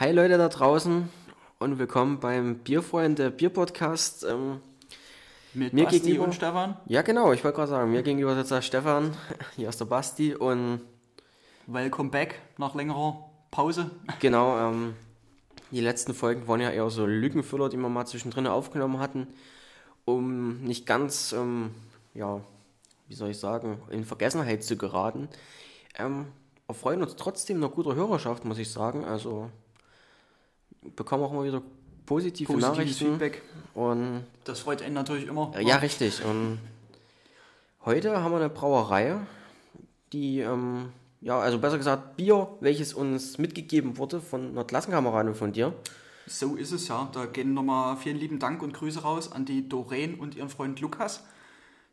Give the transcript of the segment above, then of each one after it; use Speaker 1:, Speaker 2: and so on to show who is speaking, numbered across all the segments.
Speaker 1: Hi Leute da draußen und willkommen beim Bierfreunde Bier Podcast. Ähm,
Speaker 2: Mit
Speaker 1: Mir
Speaker 2: Basti
Speaker 1: gegenüber-
Speaker 2: und Stefan.
Speaker 1: ja genau, ich wollte gerade sagen, mir gegenüber sitzt der Stefan, hier ist der Basti und
Speaker 2: Welcome back nach längerer Pause.
Speaker 1: genau, ähm, die letzten Folgen waren ja eher so Lückenfüller, die wir mal zwischendrin aufgenommen hatten, um nicht ganz, ähm, ja, wie soll ich sagen, in Vergessenheit zu geraten. Ähm, erfreuen uns trotzdem einer guter Hörerschaft, muss ich sagen. Also bekommen auch immer wieder positive
Speaker 2: Positives
Speaker 1: Nachrichten.
Speaker 2: Feedback.
Speaker 1: Und
Speaker 2: Das freut einen natürlich immer.
Speaker 1: ja, richtig. Und heute haben wir eine Brauerei, die, ähm, ja, also besser gesagt, Bier, welches uns mitgegeben wurde von einer Klassenkameradin von dir.
Speaker 2: So ist es ja. Da gehen nochmal vielen lieben Dank und Grüße raus an die Doreen und ihren Freund Lukas.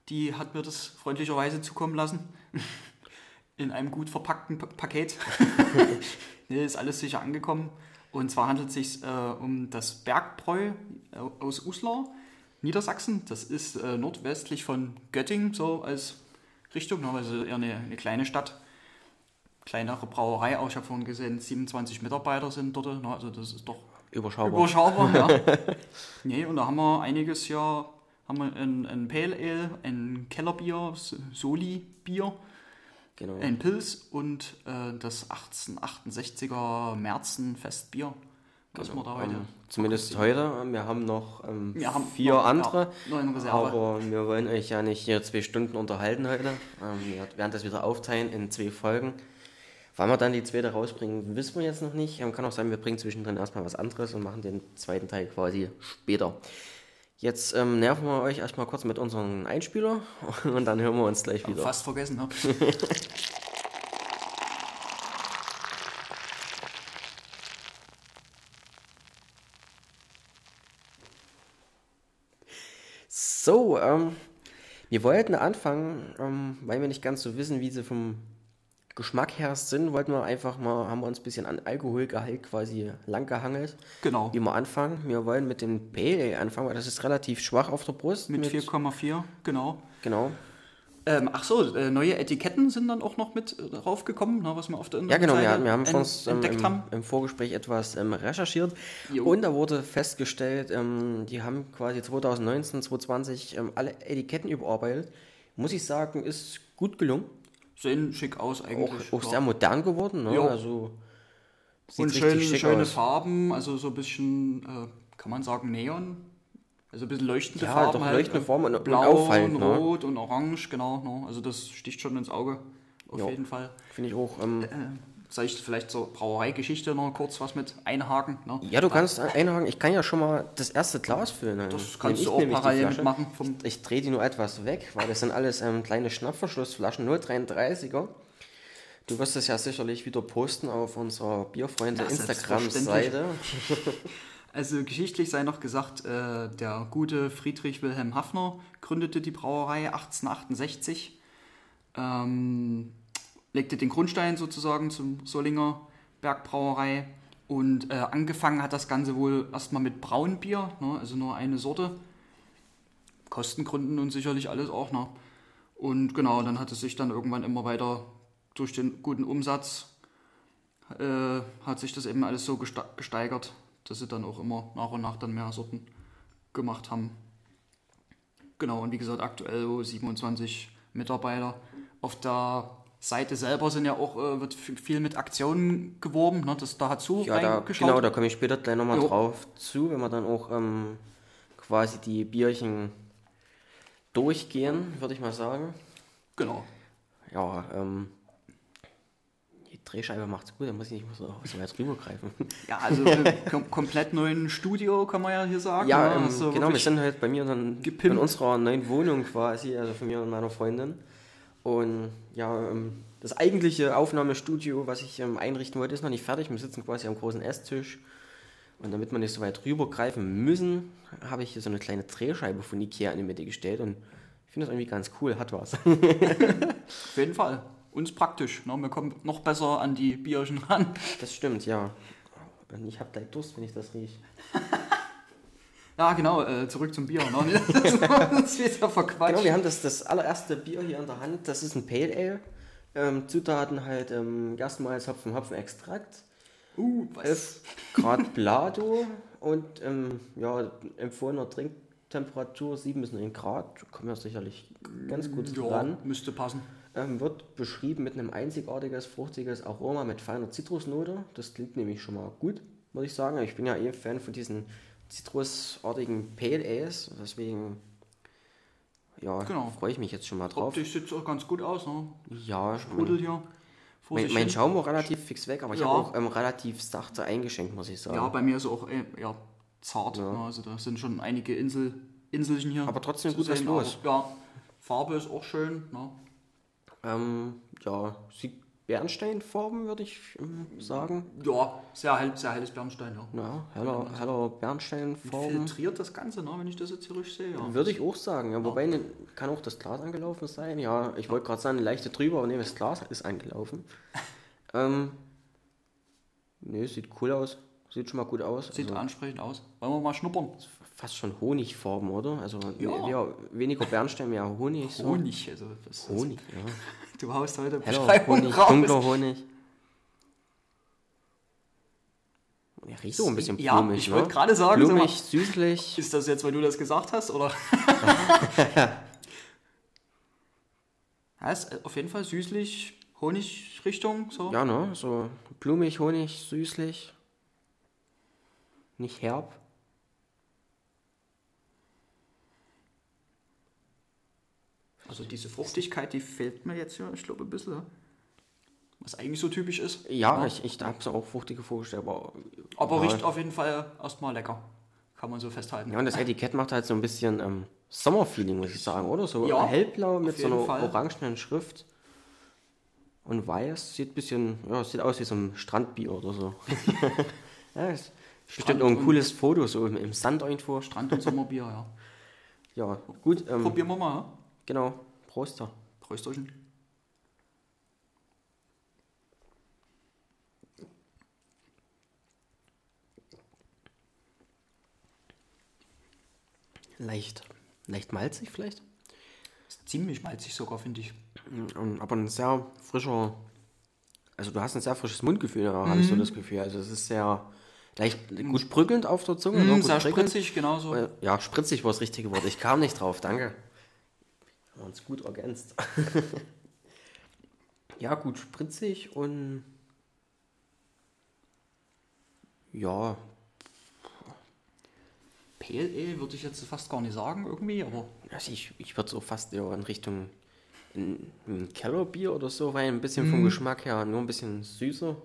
Speaker 2: Die hat mir das freundlicherweise zukommen lassen. In einem gut verpackten Pa- Paket. nee, ist alles sicher angekommen. Und zwar handelt es sich äh, um das Bergbräu äh, aus Uslar, Niedersachsen. Das ist äh, nordwestlich von Göttingen, so als Richtung, ne, also eher eine, eine kleine Stadt. Kleinere Brauerei auch. Ich habe vorhin gesehen, 27 Mitarbeiter sind dort. Ne, also das ist doch
Speaker 1: Überschaubar.
Speaker 2: Überschaubar, ja. nee, und da haben wir einiges ja, haben wir ein, ein Pale Ale, ein Kellerbier, Soli-Bier,
Speaker 1: genau.
Speaker 2: ein Pils und äh, das 1868er Märzen-Festbier, was wir da heute...
Speaker 1: Ähm, zumindest heute. Wir haben noch ähm,
Speaker 2: Wir haben
Speaker 1: vier
Speaker 2: noch-
Speaker 1: andere.
Speaker 2: ja, noch
Speaker 1: aber wir wollen euch ja nicht hier zwei Stunden unterhalten heute. Ähm, wir werden das wieder aufteilen in zwei Folgen. Wann wir dann die zweite rausbringen, wissen wir jetzt noch nicht. Ähm, kann auch sein, wir bringen zwischendrin erstmal was anderes und machen den zweiten Teil quasi später. Jetzt ähm, nerven wir euch erstmal kurz mit unserem Einspieler und dann hören wir uns gleich wieder.
Speaker 2: Fast vergessen, ne?
Speaker 1: So, ähm, wir wollten anfangen, ähm, weil wir nicht ganz so wissen, wie sie vom Geschmack her sind, wollten wir einfach mal, haben wir uns ein bisschen an Alkoholgehalt quasi lang gehangelt.
Speaker 2: Genau.
Speaker 1: Wie wir anfangen. Wir wollen mit dem Pale Ale anfangen, weil das ist relativ schwach auf der Brust.
Speaker 2: Mit 4,4, genau.
Speaker 1: Genau.
Speaker 2: Ähm, ach so, äh, neue Etiketten sind dann auch noch mit äh, draufgekommen, ne, was wir auf der
Speaker 1: Ja, genau, wir,
Speaker 2: Internetseite
Speaker 1: wir haben
Speaker 2: en-
Speaker 1: uns ähm, im,
Speaker 2: haben.
Speaker 1: im Vorgespräch etwas ähm, recherchiert
Speaker 2: Jo.
Speaker 1: und da wurde festgestellt, ähm, die haben quasi 2019, 2020 ähm, alle Etiketten überarbeitet. Muss ich sagen, ist gut gelungen.
Speaker 2: Sehen schick aus
Speaker 1: Auch,
Speaker 2: eigentlich.
Speaker 1: auch
Speaker 2: ja.
Speaker 1: sehr modern geworden. Ne?
Speaker 2: Jo.
Speaker 1: Also,
Speaker 2: Und schön, schöne
Speaker 1: aus.
Speaker 2: Farben, also so ein bisschen, äh, kann man sagen, Neon. Also ein bisschen leuchtende
Speaker 1: Ja,
Speaker 2: Farben.
Speaker 1: doch
Speaker 2: halt,
Speaker 1: leuchtende
Speaker 2: äh,
Speaker 1: Farben und- und
Speaker 2: Blau
Speaker 1: auffallend,
Speaker 2: und
Speaker 1: ne?
Speaker 2: Rot und Orange, genau. Ne? Also das sticht schon ins Auge, auf
Speaker 1: Jo.
Speaker 2: jeden Fall.
Speaker 1: Finde ich auch. Ähm,
Speaker 2: Äh, soll ich vielleicht zur Brauereigeschichte noch kurz was mit einhaken? Ne?
Speaker 1: ja, du kannst einhaken. Ich kann ja schon mal das erste Glas füllen. Dann
Speaker 2: Das kannst
Speaker 1: ich
Speaker 2: du auch parallel mitmachen. Vom,
Speaker 1: Ich drehe die nur etwas weg, weil das sind alles ähm, kleine Schnappverschlussflaschen, 0,33er. Du wirst es ja sicherlich wieder posten auf unserer Bierfreunde
Speaker 2: Ja,
Speaker 1: Instagram-Seite.
Speaker 2: also geschichtlich sei noch gesagt, äh, der gute Friedrich Wilhelm Hafner gründete die Brauerei 1868. Ähm, legte den Grundstein sozusagen zum Solinger Bergbrauerei und äh, angefangen hat das Ganze wohl erstmal mit Braunbier, ne, also nur eine Sorte. Kostengründen und sicherlich alles auch. Ne? Und genau, dann hat es sich dann irgendwann immer weiter durch den guten Umsatz äh, hat sich das eben alles so gesteigert, dass sie dann auch immer nach und nach dann mehr Sorten gemacht haben. Genau, und wie gesagt, aktuell so 27 Mitarbeiter. Auf der Seite selber sind ja auch, äh, wird viel mit Aktionen geworben, ne? das, da hat Su
Speaker 1: Ja, da, genau, da komme ich später gleich nochmal drauf zu, wenn wir dann auch ähm, quasi die Bierchen durchgehen, würde ich mal sagen.
Speaker 2: genau.
Speaker 1: Ja, ähm, die Drehscheibe macht's gut, da muss ich nicht mehr so, so weit rübergreifen.
Speaker 2: Ja, also äh, kom komplett neuen Studio, kann man ja hier sagen.
Speaker 1: Ja,
Speaker 2: ne?
Speaker 1: ähm,
Speaker 2: Also
Speaker 1: genau, wir sind halt bei mir dann in unserer neuen Wohnung quasi, also von mir und meiner Freundin. Und ja, ähm, das eigentliche Aufnahmestudio, was ich ähm, einrichten wollte, ist noch nicht fertig. Wir sitzen quasi am großen Esstisch. Und damit wir nicht so weit rübergreifen müssen, habe ich hier so eine kleine Drehscheibe von Ikea in die Mitte gestellt. Und ich finde das irgendwie ganz cool, hat was.
Speaker 2: Auf jeden Fall. Uns praktisch. Ne? Wir kommen noch besser an die Bierchen ran.
Speaker 1: Das stimmt, ja. Und ich habe gleich Durst, wenn ich das rieche.
Speaker 2: Ja, genau, äh, zurück zum Bier. Ne? Das ist wieder verquatscht.
Speaker 1: Genau, wir haben das, das allererste Bier hier in der Hand. Das ist ein Pale Ale. Ähm, Zutaten halt ähm, Gerstenmalz, Hopfen, Hopfenextrakt.
Speaker 2: Uh, was?
Speaker 1: 11 Grad Plado und ähm, ja, empfohlener Trinktemperatur 7 bis 9 Grad. Kommen wir sicherlich ganz gut
Speaker 2: ja,
Speaker 1: ran.
Speaker 2: müsste passen.
Speaker 1: Ähm, wird beschrieben mit einem einzigartiges, fruchtiges Aroma mit feiner Zitrusnote. Das klingt nämlich schon mal gut, muss ich sagen. Ich bin ja eh Fan von diesen zitrusartigen Pale Ales, deswegen ja,
Speaker 2: Genau.
Speaker 1: freue ich mich jetzt schon mal drauf.
Speaker 2: Optisch sieht es auch ganz gut aus, ne?
Speaker 1: Ja,
Speaker 2: Sprudelt hier.
Speaker 1: Mein, mein. Schaum war relativ fix weg, aber ich
Speaker 2: Ja.
Speaker 1: habe auch ähm, relativ sachte eingeschenkt, muss ich sagen.
Speaker 2: Ja, bei mir ist auch äh, eher zart.
Speaker 1: Ja.
Speaker 2: Ne? Also da sind schon einige Insel, Inselchen hier.
Speaker 1: Aber trotzdem gut was los.
Speaker 2: aber, Ja, Farbe ist auch schön. Ne?
Speaker 1: Ähm, ja, sieht Bernsteinfarben, würde ich ähm, sagen.
Speaker 2: Ja, sehr, hell, sehr helles Bernstein, ja.
Speaker 1: Ja, heller, heller Bernsteinfarben.
Speaker 2: Filtriert das Ganze, ne? wenn ich das jetzt hier richtig sehe. Ja.
Speaker 1: Würde ich auch sagen. Ja, wobei ne, kann auch das Glas angelaufen sein. Ja, ich wollte gerade sagen, eine leichte drüber, aber nee, das Glas ist angelaufen. ähm, nee, sieht cool aus. Sieht schon mal gut aus.
Speaker 2: Sieht
Speaker 1: also,
Speaker 2: ansprechend aus. Wollen wir mal schnuppern?
Speaker 1: Fast schon Honigfarben, oder? Also
Speaker 2: Ja.
Speaker 1: ja. weniger Bernstein, mehr Honig. So.
Speaker 2: Honig, also das ist,
Speaker 1: Honig, ja.
Speaker 2: Du haust heute
Speaker 1: Heller
Speaker 2: Beschreibung
Speaker 1: Honig,
Speaker 2: raus.
Speaker 1: dunkler Honig. Ja, riecht so ein bisschen
Speaker 2: Ja,
Speaker 1: blumig,
Speaker 2: ich
Speaker 1: ne?
Speaker 2: wollte gerade sagen, sag mal-
Speaker 1: blumig, süßlich.
Speaker 2: Ist das jetzt, weil du das gesagt hast, oder? ja, ist auf jeden Fall süßlich, Honigrichtung, so.
Speaker 1: Ja, ne? So blumig, Honig, süßlich. Nicht herb.
Speaker 2: Also diese Fruchtigkeit, die fehlt mir jetzt ja, ich glaube, ein bisschen. ja. Was eigentlich so typisch ist.
Speaker 1: Ja, ich, ich habe es auch fruchtige vorgestellt, aber.
Speaker 2: Aber
Speaker 1: ja,
Speaker 2: riecht auf jeden Fall erstmal lecker. Kann man so festhalten.
Speaker 1: Ja, und das Etikett macht halt so ein bisschen ähm, Sommerfeeling, muss ich sagen, oder? So
Speaker 2: Ja,
Speaker 1: hellblau mit so einer
Speaker 2: Fall.
Speaker 1: orangenen Schrift. Und weiß sieht ein bisschen, ja, sieht aus wie so ein Strandbier oder so. ja, ist bestimmt auch ein cooles Foto, so im, im Sand irgendwo.
Speaker 2: Strand- und Sommerbier, ja.
Speaker 1: Ja, gut, ähm,
Speaker 2: Probieren wir mal, ja?
Speaker 1: Genau. Prost da.
Speaker 2: Prösterchen.
Speaker 1: Leicht, leicht malzig vielleicht.
Speaker 2: Ziemlich malzig sogar, finde ich.
Speaker 1: Ähm, Aber ein sehr frischer, also du hast ein sehr frisches Mundgefühl, da habe ich
Speaker 2: Mhm.
Speaker 1: so das Gefühl. Also es ist sehr leicht gut brückelnd auf der Zunge.
Speaker 2: Mm, sehr spritzig, genauso.
Speaker 1: Äh, Ja, spritzig war das richtige Wort. Ich kam nicht drauf, danke. Haben wir uns gut ergänzt. ja, gut spritzig und ja,
Speaker 2: Pale Ale würde ich jetzt fast gar nicht sagen, irgendwie, aber
Speaker 1: also ich, ich würde so fast eher in Richtung ein, ein Kellerbier oder so, weil ein bisschen vom
Speaker 2: Mhm.
Speaker 1: Geschmack her nur ein bisschen süßer.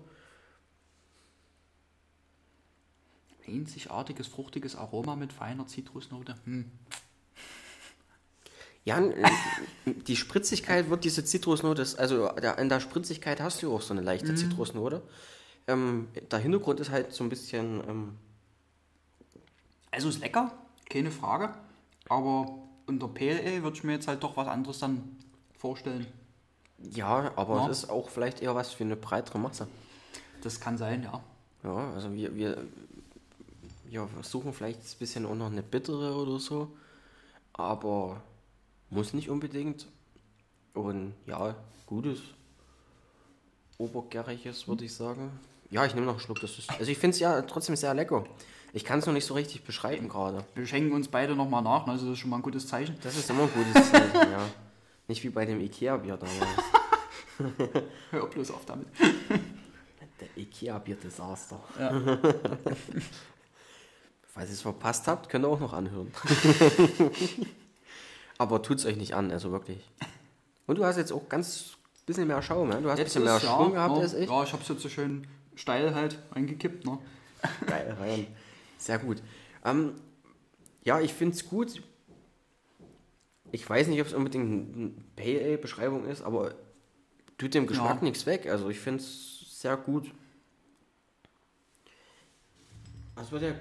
Speaker 2: einzigartiges, fruchtiges Aroma mit feiner Zitrusnote. Hm.
Speaker 1: Ja, die Spritzigkeit wird diese Zitrusnote, also in der Spritzigkeit hast du auch so eine leichte Zitrusnote. Ähm, der Hintergrund ist halt so ein bisschen, ähm,
Speaker 2: Also ist lecker, keine Frage. Aber unter Ale würde ich mir jetzt halt doch was anderes dann vorstellen.
Speaker 1: ja, aber
Speaker 2: Ja.
Speaker 1: es ist auch vielleicht eher was für eine breitere Masse.
Speaker 2: Das kann sein, ja.
Speaker 1: Ja, also wir, wir, wir versuchen vielleicht ein bisschen auch noch eine bittere oder so, aber muss nicht unbedingt. Und ja, gutes, obergäriges würde ich sagen. Ja, ich nehme noch einen Schluck. Das ist, also ich finde es ja trotzdem sehr lecker. Ich kann es noch nicht so richtig beschreiben gerade.
Speaker 2: Wir schenken uns beide nochmal nach, also das ist schon mal ein gutes Zeichen.
Speaker 1: Das ist immer ein gutes Zeichen, ja. Nicht wie bei dem Ikea-Bier damals.
Speaker 2: Hör bloß auf damit.
Speaker 1: Der Ikea-Bier-Desaster.
Speaker 2: Ja.
Speaker 1: Falls ihr es verpasst habt, könnt ihr auch noch anhören. Aber tut's euch nicht an, also wirklich. Und du hast jetzt auch ganz bisschen mehr Schaum, ne? Du hast ein bisschen mehr
Speaker 2: ist, ja,
Speaker 1: gehabt
Speaker 2: ja,
Speaker 1: als ich.
Speaker 2: Ja, ich habe es jetzt so schön steil halt eingekippt. Ne?
Speaker 1: Geil, rein. Sehr gut. Ähm, ja, ich finde es gut. Ich weiß nicht, ob es unbedingt eine Pale Ale Beschreibung ist, aber tut dem Geschmack
Speaker 2: Ja.
Speaker 1: nichts weg. Also ich finde es sehr gut. Es wird, ja,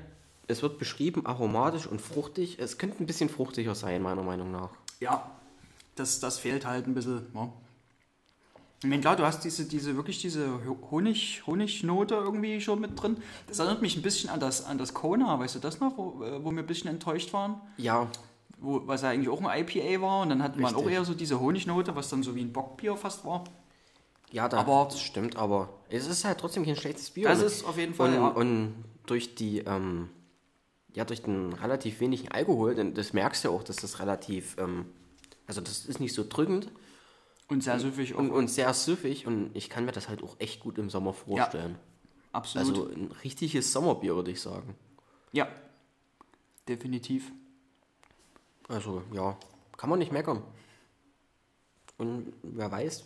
Speaker 1: es wird beschrieben aromatisch und fruchtig. Es könnte ein bisschen fruchtiger sein, meiner Meinung nach.
Speaker 2: Ja, das, das fehlt halt ein bisschen. Ne? Ich meine, klar, du hast diese, diese wirklich diese Honig, Honignote irgendwie schon mit drin. Das erinnert mich ein bisschen an das, an das Kona, weißt du das noch, wo, äh, wo wir ein bisschen enttäuscht waren?
Speaker 1: Ja,
Speaker 2: Wo, was ja eigentlich auch ein IPA war und dann hatte man auch
Speaker 1: Richtig.
Speaker 2: eher so diese Honignote, was dann so wie ein Bockbier fast war.
Speaker 1: Ja, da,
Speaker 2: Aber-
Speaker 1: das stimmt, aber es ist halt trotzdem kein schlechtes Bier.
Speaker 2: Das ist auf jeden Fall,
Speaker 1: Und,
Speaker 2: ja.
Speaker 1: und durch die, ähm, ja, durch den relativ wenigen Alkohol, denn das merkst du auch, dass das relativ, ähm, also das ist nicht so drückend
Speaker 2: Und sehr süffig
Speaker 1: und, und sehr süffig und ich kann mir das halt auch echt gut im Sommer vorstellen.
Speaker 2: Absolut.
Speaker 1: Also ein richtiges Sommerbier, würde ich sagen.
Speaker 2: ja, definitiv.
Speaker 1: Also ja, kann man nicht meckern. Und wer weiß,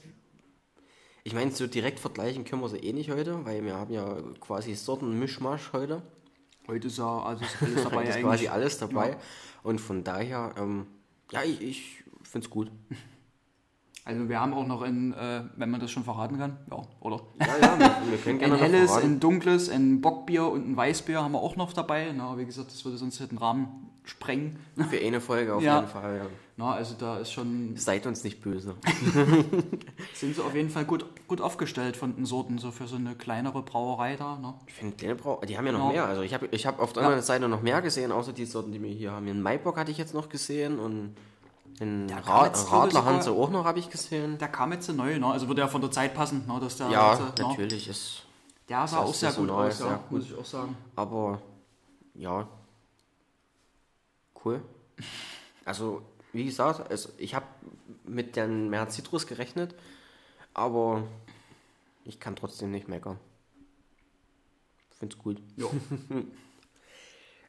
Speaker 1: ich meine, so direkt vergleichen können wir sie eh nicht heute, weil wir haben ja quasi Sorten-Mischmasch heute.
Speaker 2: Heute ist ja also ist alles dabei
Speaker 1: ist
Speaker 2: eigentlich.
Speaker 1: quasi alles dabei. Und von daher, ähm, ja, ich, ich finde es gut.
Speaker 2: Also wir haben auch noch ein, äh, wenn man das schon verraten kann, ja, oder?
Speaker 1: Ja, ja, wir, wir können
Speaker 2: Ein
Speaker 1: gerne noch
Speaker 2: helles,
Speaker 1: verraten.
Speaker 2: ein dunkles, ein Bockbier und ein Weißbier haben wir auch noch dabei. Na, wie gesagt, das würde sonst den Rahmen sprengen.
Speaker 1: Für eine Folge auf
Speaker 2: Ja.
Speaker 1: jeden Fall. Ja.
Speaker 2: Na, also da ist schon,
Speaker 1: Seid uns nicht böse.
Speaker 2: sind sie auf jeden Fall gut, gut aufgestellt von den Sorten, so für so eine kleinere Brauerei da. Ne?
Speaker 1: Ich finde, kleine Brau die haben ja noch
Speaker 2: Ja.
Speaker 1: mehr. Also ich habe ich hab auf der
Speaker 2: Ja.
Speaker 1: anderen Seite noch mehr gesehen, außer die Sorten, die wir hier haben. Den Maibock hatte ich jetzt noch gesehen und
Speaker 2: kam
Speaker 1: Ra haben sie auch noch, habe ich gesehen.
Speaker 2: Der kam jetzt neu, ne? also würde ja von der Zeit passen, ne? dass der,
Speaker 1: Ja,
Speaker 2: also, ne?
Speaker 1: natürlich ist.
Speaker 2: der sah auch sehr gut
Speaker 1: saisonal,
Speaker 2: aus,
Speaker 1: sehr
Speaker 2: ja,
Speaker 1: gut.
Speaker 2: muss ich auch sagen.
Speaker 1: Aber ja, cool. Also, wie gesagt, also ich habe mit den mehr Zitrus gerechnet, aber ich kann trotzdem nicht meckern. Find's gut.
Speaker 2: Ja.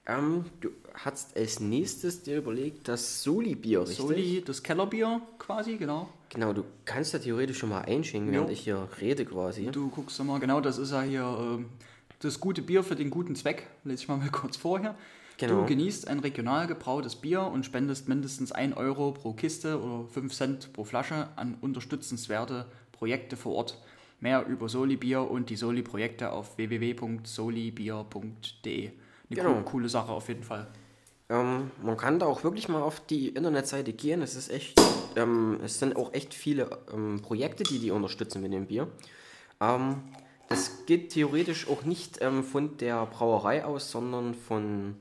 Speaker 1: Ähm, du hast als nächstes dir überlegt, das Soli-Bier, richtig?
Speaker 2: Soli, das Kellerbier quasi, genau.
Speaker 1: Genau, du kannst ja theoretisch schon mal einschenken, während
Speaker 2: Jo.
Speaker 1: ich hier rede quasi.
Speaker 2: Du guckst mal, genau, das ist ja hier ähm, das gute Bier für den guten Zweck. Lese ich mal, mal kurz vor hier.
Speaker 1: Genau.
Speaker 2: Du genießt ein regional gebrautes Bier und spendest mindestens 1 Euro pro Kiste oder 5 Cent pro Flasche an unterstützenswerte Projekte vor Ort. Mehr über Soli Bier und die Soli-Projekte auf www.solibier.de. Eine
Speaker 1: Genau.
Speaker 2: co- coole Sache auf jeden Fall.
Speaker 1: Ähm, man kann da auch wirklich mal auf die Internetseite gehen. Es ist echt, ähm, es sind auch echt viele ähm, Projekte, die die unterstützen mit dem Bier. Ähm, das geht theoretisch auch nicht ähm, von der Brauerei aus, sondern von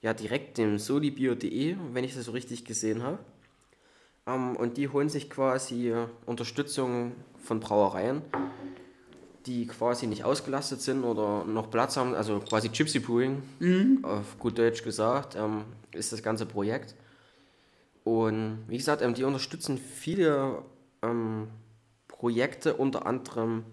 Speaker 1: ja direkt dem solibier.de, wenn ich das so richtig gesehen habe. Ähm, und die holen sich quasi Unterstützung von Brauereien, die quasi nicht ausgelastet sind oder noch Platz haben, also quasi Gypsy Brewing, auf gut Deutsch gesagt, ähm, ist das ganze Projekt. Und wie gesagt, ähm, die unterstützen viele ähm, Projekte, unter anderem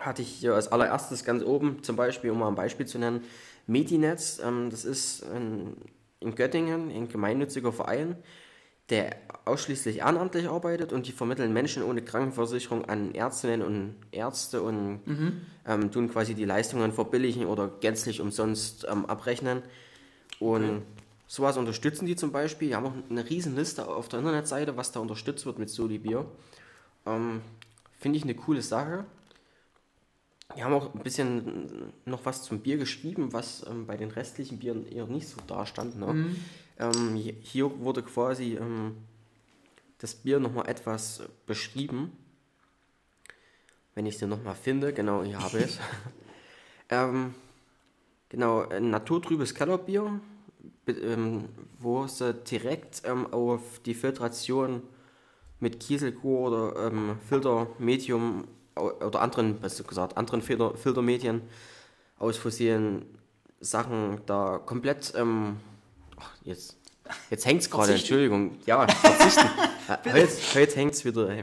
Speaker 1: hatte ich hier als allererstes ganz oben, zum Beispiel, um mal ein Beispiel zu nennen, Medinetz, ähm, das ist ein, in Göttingen ein gemeinnütziger Verein, der ausschließlich ehrenamtlich arbeitet und die vermitteln Menschen ohne Krankenversicherung an Ärztinnen und Ärzte und ähm, tun quasi die Leistungen verbilligen oder gänzlich umsonst ähm, abrechnen. Und sowas unterstützen die zum Beispiel. Die haben auch eine riesen Liste auf der Internetseite, was da unterstützt wird mit Soli Bier. Ähm, Finde ich eine coole Sache. Wir haben auch ein bisschen noch was zum Bier geschrieben, was ähm, bei den restlichen Bieren eher nicht so da stand. Ne? Ähm, hi- hier wurde quasi ähm, das Bier nochmal etwas äh, beschrieben. Wenn ich es nochmal finde, genau, hier habe ich es. ähm, genau, ein naturtrübes Kellerbier, ähm, wo sie direkt ähm, auf die Filtration mit Kieselkur oder ähm, Filtermedium oder anderen, besser gesagt, anderen Filter, Filtermedien aus fossilen Sachen da komplett, ähm, ach, jetzt, jetzt hängt es gerade. Entschuldigung, ja, verzichten. heute heute hängt es wieder. ey.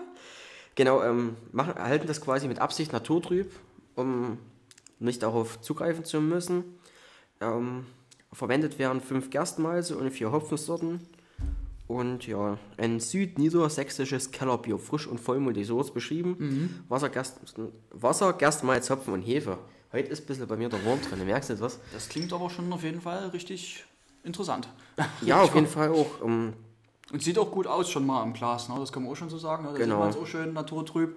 Speaker 1: genau, ähm, machen, halten das quasi mit Absicht naturtrüb, um nicht darauf zugreifen zu müssen. Ähm, verwendet werden fünf Gerstenmalze und vier Hopfensorten. Und ja, ein südniedersächsisches Kellerbier, frisch und vollmundig, so wird's beschrieben. Wasser, Gerst, Wasser, Gerstenmalz, Hopfen und Hefe. Heute ist ein bisschen bei mir der Wurm drin, merkst du das?
Speaker 2: Das klingt aber schon auf jeden Fall richtig interessant.
Speaker 1: Ja, auf jeden Fall auch. Ähm,
Speaker 2: Und sieht auch gut aus schon mal am Glas, ne? das kann man auch schon so sagen. Ne? Da
Speaker 1: Genau.
Speaker 2: sieht man es auch schön naturtrüb.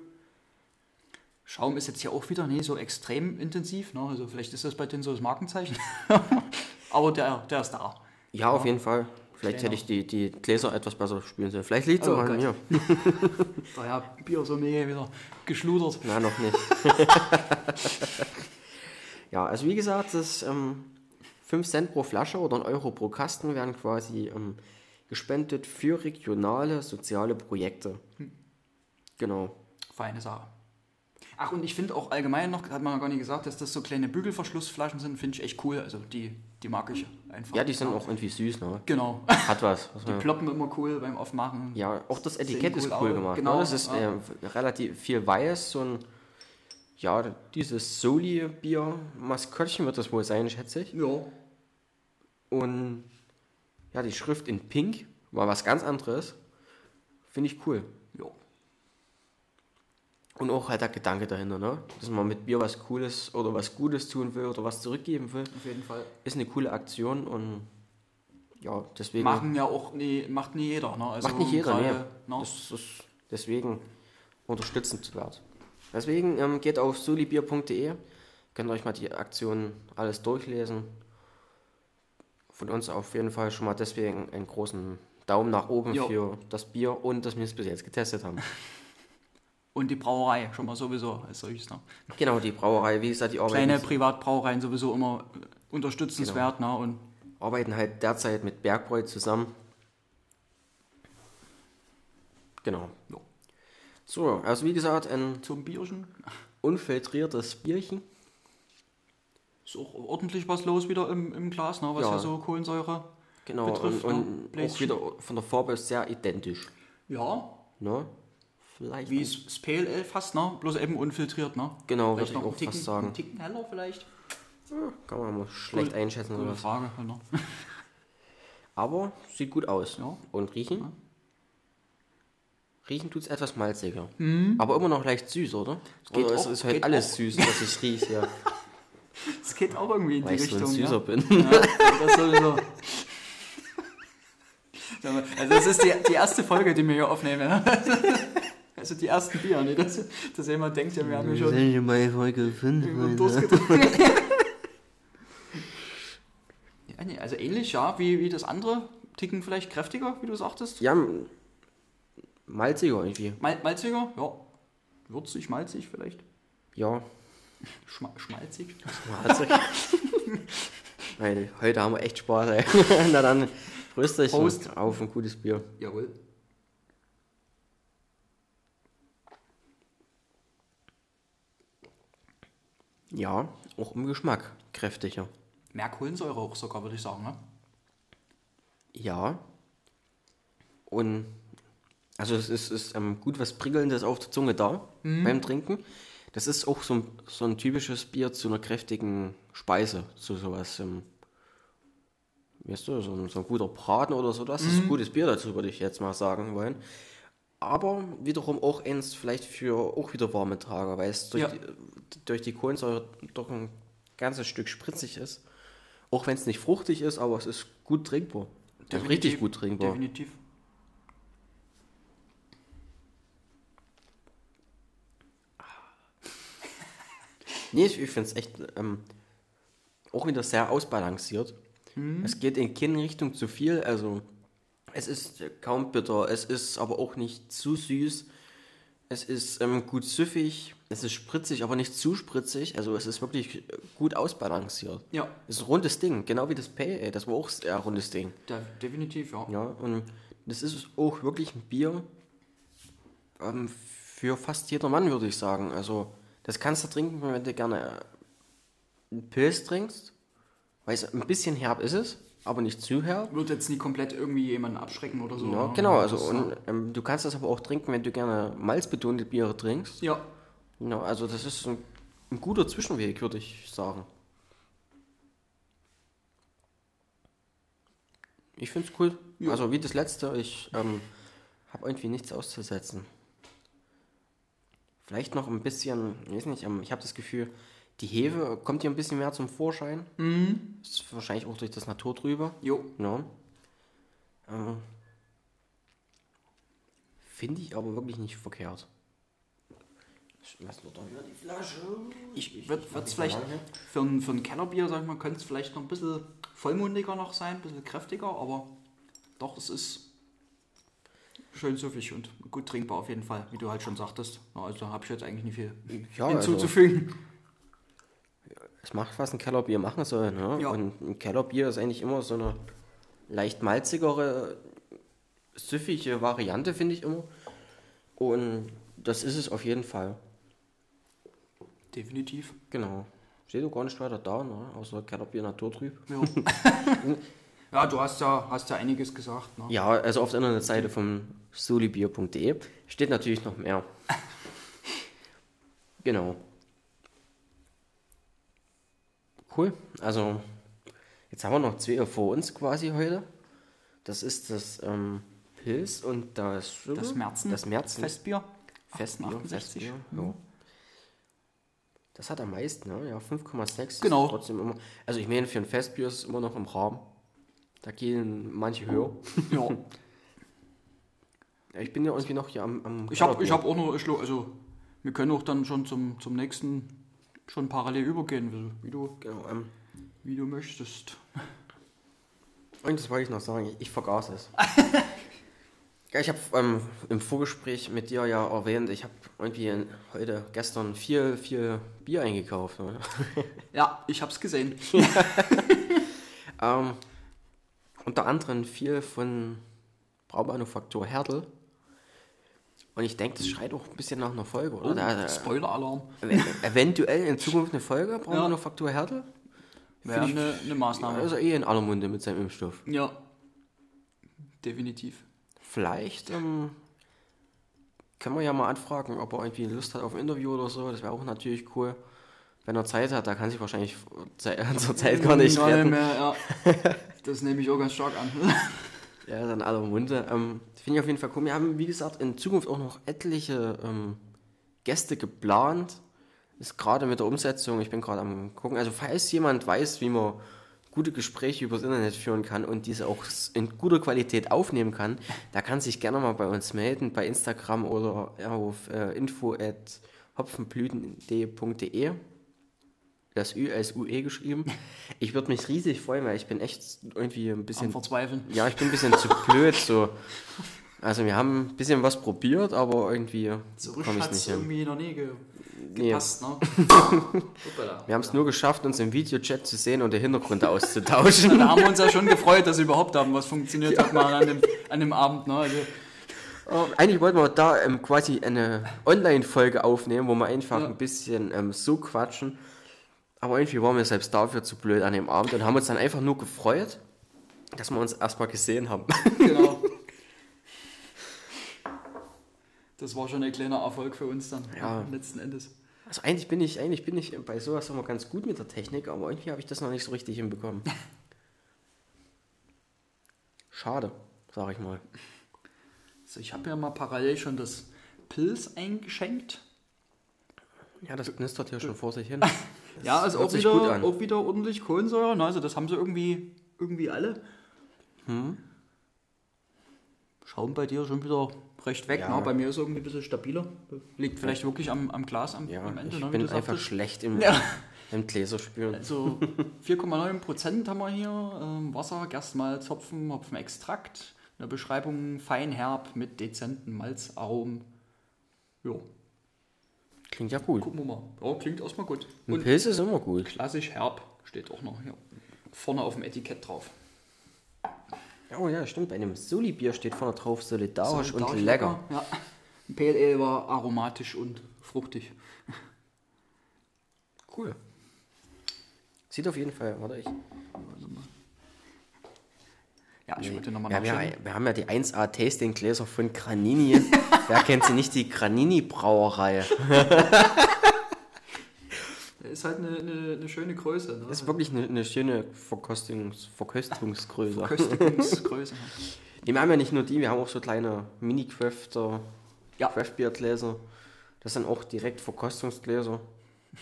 Speaker 2: Schaum ist jetzt hier auch wieder nicht so extrem intensiv. Ne? Also vielleicht ist das bei denen so das Markenzeichen. Aber der, der ist da.
Speaker 1: ja, auf jeden Fall. Vielleicht
Speaker 2: Kleiner.
Speaker 1: hätte ich die, die Gläser etwas besser spülen sollen. Vielleicht liegt es
Speaker 2: Oh
Speaker 1: auch an mir.
Speaker 2: Daher Bier so mega wieder geschludert.
Speaker 1: Na, noch nicht. ja, also wie gesagt, das ähm, 5 Cent pro Flasche oder 1 Euro pro Kasten werden quasi ähm, gespendet für regionale soziale Projekte. Genau.
Speaker 2: Feine Sache. Ach, und ich finde auch allgemein noch, hat man noch gar nicht gesagt, dass das so kleine Bügelverschlussflaschen sind, finde ich echt cool. Also die, die mag ich einfach.
Speaker 1: Ja, die sind auch irgendwie süß, ne?
Speaker 2: Genau.
Speaker 1: Hat was.
Speaker 2: Die
Speaker 1: man-
Speaker 2: ploppen immer cool beim Aufmachen.
Speaker 1: ja, auch das Etikett ist
Speaker 2: cool
Speaker 1: cool
Speaker 2: aus.
Speaker 1: gemacht.
Speaker 2: Genau,
Speaker 1: Ne? Das ist
Speaker 2: ja.
Speaker 1: äh, relativ viel weiß, so ein, ja, dieses Soli-Bier-Maskottchen wird das wohl sein, schätze ich.
Speaker 2: Ja.
Speaker 1: Und ja, die Schrift in Pink war was ganz anderes. Finde ich cool.
Speaker 2: Ja.
Speaker 1: Und auch halt der Gedanke dahinter, ne? Dass man mit Bier was Cooles oder was Gutes tun will oder was zurückgeben will.
Speaker 2: Auf jeden Fall.
Speaker 1: Ist eine coole Aktion und ja, deswegen.
Speaker 2: Machen ja auch nie, macht nie jeder. Ne? Also
Speaker 1: macht nicht jeder,
Speaker 2: gerade,
Speaker 1: ne? Das ist deswegen unterstützenswert. Deswegen ähm, geht auf solibier.de, könnt euch mal die Aktion alles durchlesen. Von uns auf jeden Fall schon mal deswegen einen großen Daumen nach oben
Speaker 2: Jo.
Speaker 1: für das Bier und dass wir es bis jetzt getestet haben.
Speaker 2: Und die Brauerei schon mal sowieso als solches. Ne?
Speaker 1: genau, die Brauerei, wie gesagt, die
Speaker 2: Kleine
Speaker 1: arbeiten,
Speaker 2: Privatbrauereien sowieso immer unterstützenswert.
Speaker 1: Genau.
Speaker 2: Ne? Und
Speaker 1: arbeiten halt derzeit mit Bergbräu zusammen. Genau.
Speaker 2: Jo.
Speaker 1: So, also wie gesagt, ein
Speaker 2: zum Bierchen
Speaker 1: unfiltriertes Bierchen.
Speaker 2: Ist auch ordentlich was los wieder im, im Glas, ne? was ja.
Speaker 1: Ja.
Speaker 2: so Kohlensäure.
Speaker 1: Genau,
Speaker 2: betrifft,
Speaker 1: und,
Speaker 2: ne?
Speaker 1: und auch wieder von der Farbe sehr identisch.
Speaker 2: Ja,
Speaker 1: Ne? Vielleicht.
Speaker 2: wie es das Pale Ale fast, ne? bloß eben unfiltriert. Ne?
Speaker 1: genau, würde ich
Speaker 2: noch
Speaker 1: auch
Speaker 2: Ticken,
Speaker 1: fast sagen.
Speaker 2: einen Ticken heller vielleicht.
Speaker 1: Kann man mal schlecht
Speaker 2: Gute-
Speaker 1: einschätzen.
Speaker 2: Gute
Speaker 1: Oder was.
Speaker 2: Frage. Ne?
Speaker 1: Aber sieht gut aus.
Speaker 2: Ja.
Speaker 1: Und riechen? Riechen tut es etwas malziger.
Speaker 2: Mhm.
Speaker 1: Aber immer noch leicht süß, oder?
Speaker 2: geht
Speaker 1: oder es
Speaker 2: auch-
Speaker 1: ist halt
Speaker 2: geht
Speaker 1: alles
Speaker 2: auch.
Speaker 1: süß, was ich rieche, ja.
Speaker 2: Es geht auch irgendwie in
Speaker 1: weil
Speaker 2: die
Speaker 1: ich so ein
Speaker 2: Richtung.
Speaker 1: Süßer
Speaker 2: ja?
Speaker 1: bin.
Speaker 2: Ja, das sowieso. Also das ist die, die erste Folge, die wir hier aufnehmen. ne? Also die ersten Bier, nicht? Dass, dass jemand denkt, ja, wir haben ja schon
Speaker 1: bei Folge 5.
Speaker 2: irgendwo durchgetrunken. ja, nee, also ähnlich, ja, wie, wie das andere. Ticken vielleicht kräftiger, wie du sagtest.
Speaker 1: Ja, malziger irgendwie.
Speaker 2: Mal, malziger, ja. Würzig, malzig vielleicht.
Speaker 1: Ja,
Speaker 2: Schma schmalzig.
Speaker 1: malzig. Nein, heute haben wir echt Spaß, ey. Na dann, grüßt euch
Speaker 2: Prost.
Speaker 1: auf ein gutes Bier.
Speaker 2: Jawohl.
Speaker 1: Ja, auch im Geschmack kräftiger.
Speaker 2: Mehr Kohlensäure auch sogar, würde ich sagen. Ne?
Speaker 1: Ja. Und also es ist, ist ähm, gut was Prickelndes auf der Zunge da beim Trinken. Das ist auch so ein, so ein typisches Bier zu einer kräftigen Speise, zu sowas. Ähm, weißt du, so ein, so ein guter Braten oder so. Das ist ein gutes Bier dazu, würde ich jetzt mal sagen wollen. Aber wiederum auch eins vielleicht für auch wieder warme Tage, weil es durch,
Speaker 2: Ja.
Speaker 1: die, durch die Kohlensäure doch ein ganzes Stück spritzig ist. Auch wenn es nicht fruchtig ist, aber es ist gut trinkbar.
Speaker 2: Definitiv,
Speaker 1: Richtig gut trinkbar.
Speaker 2: Definitiv.
Speaker 1: Nee, ich, ich finde es echt ähm, auch wieder sehr ausbalanciert. Es geht in keine Richtung zu viel, also es ist kaum bitter, es ist aber auch nicht zu süß. Es ist ähm, gut süffig, es ist spritzig, aber nicht zu spritzig. Also es ist wirklich gut ausbalanciert.
Speaker 2: Ja,
Speaker 1: Es ist ein rundes Ding, genau wie das Pale Ale, das war auch ein rundes Ding.
Speaker 2: de definitiv, ja.
Speaker 1: Ja, und das ist auch wirklich ein Bier ähm, für fast jedermann, würde ich sagen. Also, das kannst du trinken, wenn du gerne einen Pilz trinkst. Weil es ein bisschen herb ist es, aber nicht zu herb.
Speaker 2: Wird jetzt nie komplett irgendwie jemanden abschrecken oder so.
Speaker 1: Ja, genau, also und ähm, du kannst das aber auch trinken, wenn du gerne malzbetonte Biere trinkst.
Speaker 2: Ja,
Speaker 1: Ja, also das ist ein, ein guter Zwischenweg, würde ich sagen. Ich finde es cool.
Speaker 2: Ja.
Speaker 1: Also wie das letzte, ich ähm, habe irgendwie nichts auszusetzen. Vielleicht noch ein bisschen, ich weiß nicht, ähm, ich habe das Gefühl, die Hefe kommt hier ein bisschen mehr zum Vorschein.
Speaker 2: Mhm.
Speaker 1: Ist wahrscheinlich auch durch das Naturtrübe.
Speaker 2: jo.
Speaker 1: Ja. Ähm, Finde ich aber wirklich nicht verkehrt. Ich lass nur da wieder die Flasche.
Speaker 2: Ich würde es vielleicht für ein, für ein Kellerbier, sag ich mal, könnte es vielleicht noch ein bisschen vollmundiger noch sein, ein bisschen kräftiger, aber doch, es ist schön süffig und gut trinkbar auf jeden Fall, wie du halt schon sagtest. Also habe ich jetzt eigentlich nicht viel
Speaker 1: Ja, also,
Speaker 2: hinzuzufügen.
Speaker 1: es macht, was ein Kellerbier machen soll. Ne?
Speaker 2: Ja.
Speaker 1: Und ein Kellerbier ist eigentlich immer so eine leicht malzigere, süffige Variante, finde ich immer. Und das ist es auf jeden Fall.
Speaker 2: Definitiv.
Speaker 1: Genau. Steht doch gar nicht weiter da, ne? außer Caterpillar Naturtrüb.
Speaker 2: Ja. ja, du hast ja, hast ja einiges gesagt. Ne?
Speaker 1: Ja, also auf der Internetseite von solibier.de steht natürlich noch mehr. genau. Cool. Also, jetzt haben wir noch zwei vor uns quasi heute. Das ist das ähm, Pilz und das,
Speaker 2: Das Märzen.
Speaker 1: Das Märzen.
Speaker 2: Festbier.
Speaker 1: Festbier.
Speaker 2: 68.
Speaker 1: Festbier. Ja. Das hat am meisten, ne? Ja, 5,6.
Speaker 2: Genau.
Speaker 1: Ist Trotzdem immer. Also ich meine, für ein Festbier ist es immer noch im Rahmen. Da gehen manche höher.
Speaker 2: Ja.
Speaker 1: Ja, ich bin ja irgendwie noch hier am, am
Speaker 2: Ich habe hab auch noch, also wir können auch dann schon zum, zum nächsten schon parallel übergehen, wie du,
Speaker 1: Genau, ähm,
Speaker 2: wie du möchtest.
Speaker 1: und das wollte ich noch sagen, ich, ich vergaß es. ja, ich habe ähm, im Vorgespräch mit dir ja erwähnt, ich habe irgendwie in- heute, gestern viel, viel Bier eingekauft. Ne?
Speaker 2: Ja, ich hab's gesehen.
Speaker 1: ähm, unter anderem viel von Braumanufaktur Hertel. Und ich denke, das schreit auch ein bisschen nach einer Folge, oder? Da,
Speaker 2: Spoiler-Alarm.
Speaker 1: ev- eventuell in Zukunft eine Folge, Braumanufaktur Hertel.
Speaker 2: Wäre eine, eine Maßnahme.
Speaker 1: Also eh in aller Munde mit seinem Impfstoff.
Speaker 2: Ja. Definitiv.
Speaker 1: Vielleicht ähm, können wir ja mal anfragen, ob er irgendwie Lust hat auf ein Interview oder so. Das wäre auch natürlich cool. Wenn er Zeit hat, da kann sich wahrscheinlich zur Zeit gar nicht
Speaker 2: Nein
Speaker 1: retten.
Speaker 2: mehr, ja. Das nehme ich auch ganz stark an.
Speaker 1: Ja, ist in aller Munde. Ähm, Finde ich auf jeden Fall cool. Wir haben, wie gesagt, in Zukunft auch noch etliche ähm, Gäste geplant. Ist gerade mit der Umsetzung, ich bin gerade am gucken. Also falls jemand weiß, wie man gute Gespräche übers Internet führen kann und diese auch in guter Qualität aufnehmen kann, da kann sich gerne mal bei uns melden, bei Instagram oder auf äh, info at hopfenblüten.de. Das Ü als UE geschrieben. Ich würde mich riesig freuen, weil ich bin echt irgendwie ein
Speaker 2: Am
Speaker 1: bisschen
Speaker 2: Verzweifeln.
Speaker 1: ja, ich bin ein bisschen zu blöd so. Also wir haben ein bisschen was probiert, aber irgendwie
Speaker 2: So
Speaker 1: komme ich nicht hin.
Speaker 2: irgendwie noch nie ge
Speaker 1: Nee.
Speaker 2: gepasst, ne? Hoppala.
Speaker 1: Wir haben es nur geschafft, uns im Videochat zu sehen und die Hintergründe auszutauschen.
Speaker 2: Da haben wir uns ja schon gefreut, dass überhaupt haben, was funktioniert hat mal an dem, an dem Abend. Ne? Also,
Speaker 1: Eigentlich wollten wir da ähm, quasi eine Online-Folge aufnehmen, wo wir einfach
Speaker 2: Ja.
Speaker 1: ein bisschen ähm, so quatschen. Aber irgendwie waren wir selbst dafür zu blöd an dem Abend und haben uns dann einfach nur gefreut, dass wir uns erstmal gesehen haben.
Speaker 2: genau. Das war schon ein kleiner Erfolg für uns dann,
Speaker 1: Ja.
Speaker 2: letzten Endes.
Speaker 1: Also eigentlich bin ich, eigentlich bin ich bei sowas immer ganz gut mit der Technik, aber irgendwie habe ich das noch nicht so richtig hinbekommen. Schade, sag ich mal.
Speaker 2: Also ich habe ja mal parallel schon das Pilz eingeschenkt.
Speaker 1: Ja, das knistert hier schon vor sich hin.
Speaker 2: ja, also
Speaker 1: hört
Speaker 2: auch wieder, auch wieder ordentlich Kohlensäure. Also das haben sie irgendwie, irgendwie alle.
Speaker 1: Hm?
Speaker 2: Schauen bei dir schon wieder recht weg.
Speaker 1: Ja.
Speaker 2: Ne? Bei mir ist es irgendwie ein bisschen stabiler. Liegt vielleicht wirklich am, am Glas am,
Speaker 1: Ja,
Speaker 2: am Ende.
Speaker 1: ich
Speaker 2: ne,
Speaker 1: bin einfach
Speaker 2: sagtest.
Speaker 1: schlecht im,
Speaker 2: Ja.
Speaker 1: im Gläserspülen.
Speaker 2: Also 4,9 Prozent haben wir hier. Ähm, Wasser, Gerstmalz, Hopfen, Hopfenextrakt. Eine Beschreibung fein herb mit dezenten Malzaromen. Jo,
Speaker 1: Klingt ja gut.
Speaker 2: gucken wir mal. Ja, klingt erstmal gut.
Speaker 1: Ein
Speaker 2: Und
Speaker 1: Pilz ist immer gut.
Speaker 2: klassisch herb steht auch noch hier vorne auf dem Etikett drauf.
Speaker 1: Oh ja, stimmt. Bei einem Soli-Bier steht vorne drauf solidarisch, und
Speaker 2: Solidarisch
Speaker 1: lecker.
Speaker 2: Ja. Ein Pale Ale war aromatisch und fruchtig.
Speaker 1: Cool. Sieht auf jeden Fall, warte ich.
Speaker 2: Ja, ich wollte nochmal
Speaker 1: Ja, wir, wir haben ja die 1A Tasting Gläser von Granini. Wer kennt sie nicht? Die Granini Brauerei.
Speaker 2: Ist halt eine, eine, eine schöne Größe. Ne?
Speaker 1: Ist wirklich eine, eine schöne Verkostungs Verköstungsgröße.
Speaker 2: Köstigungsgröße.
Speaker 1: Nee, wir haben ja nicht nur die, wir haben auch so kleine Mini-Crafter,
Speaker 2: Ja.
Speaker 1: Craft-Bier-Gläser. Das sind auch direkt Verkostungsgläser.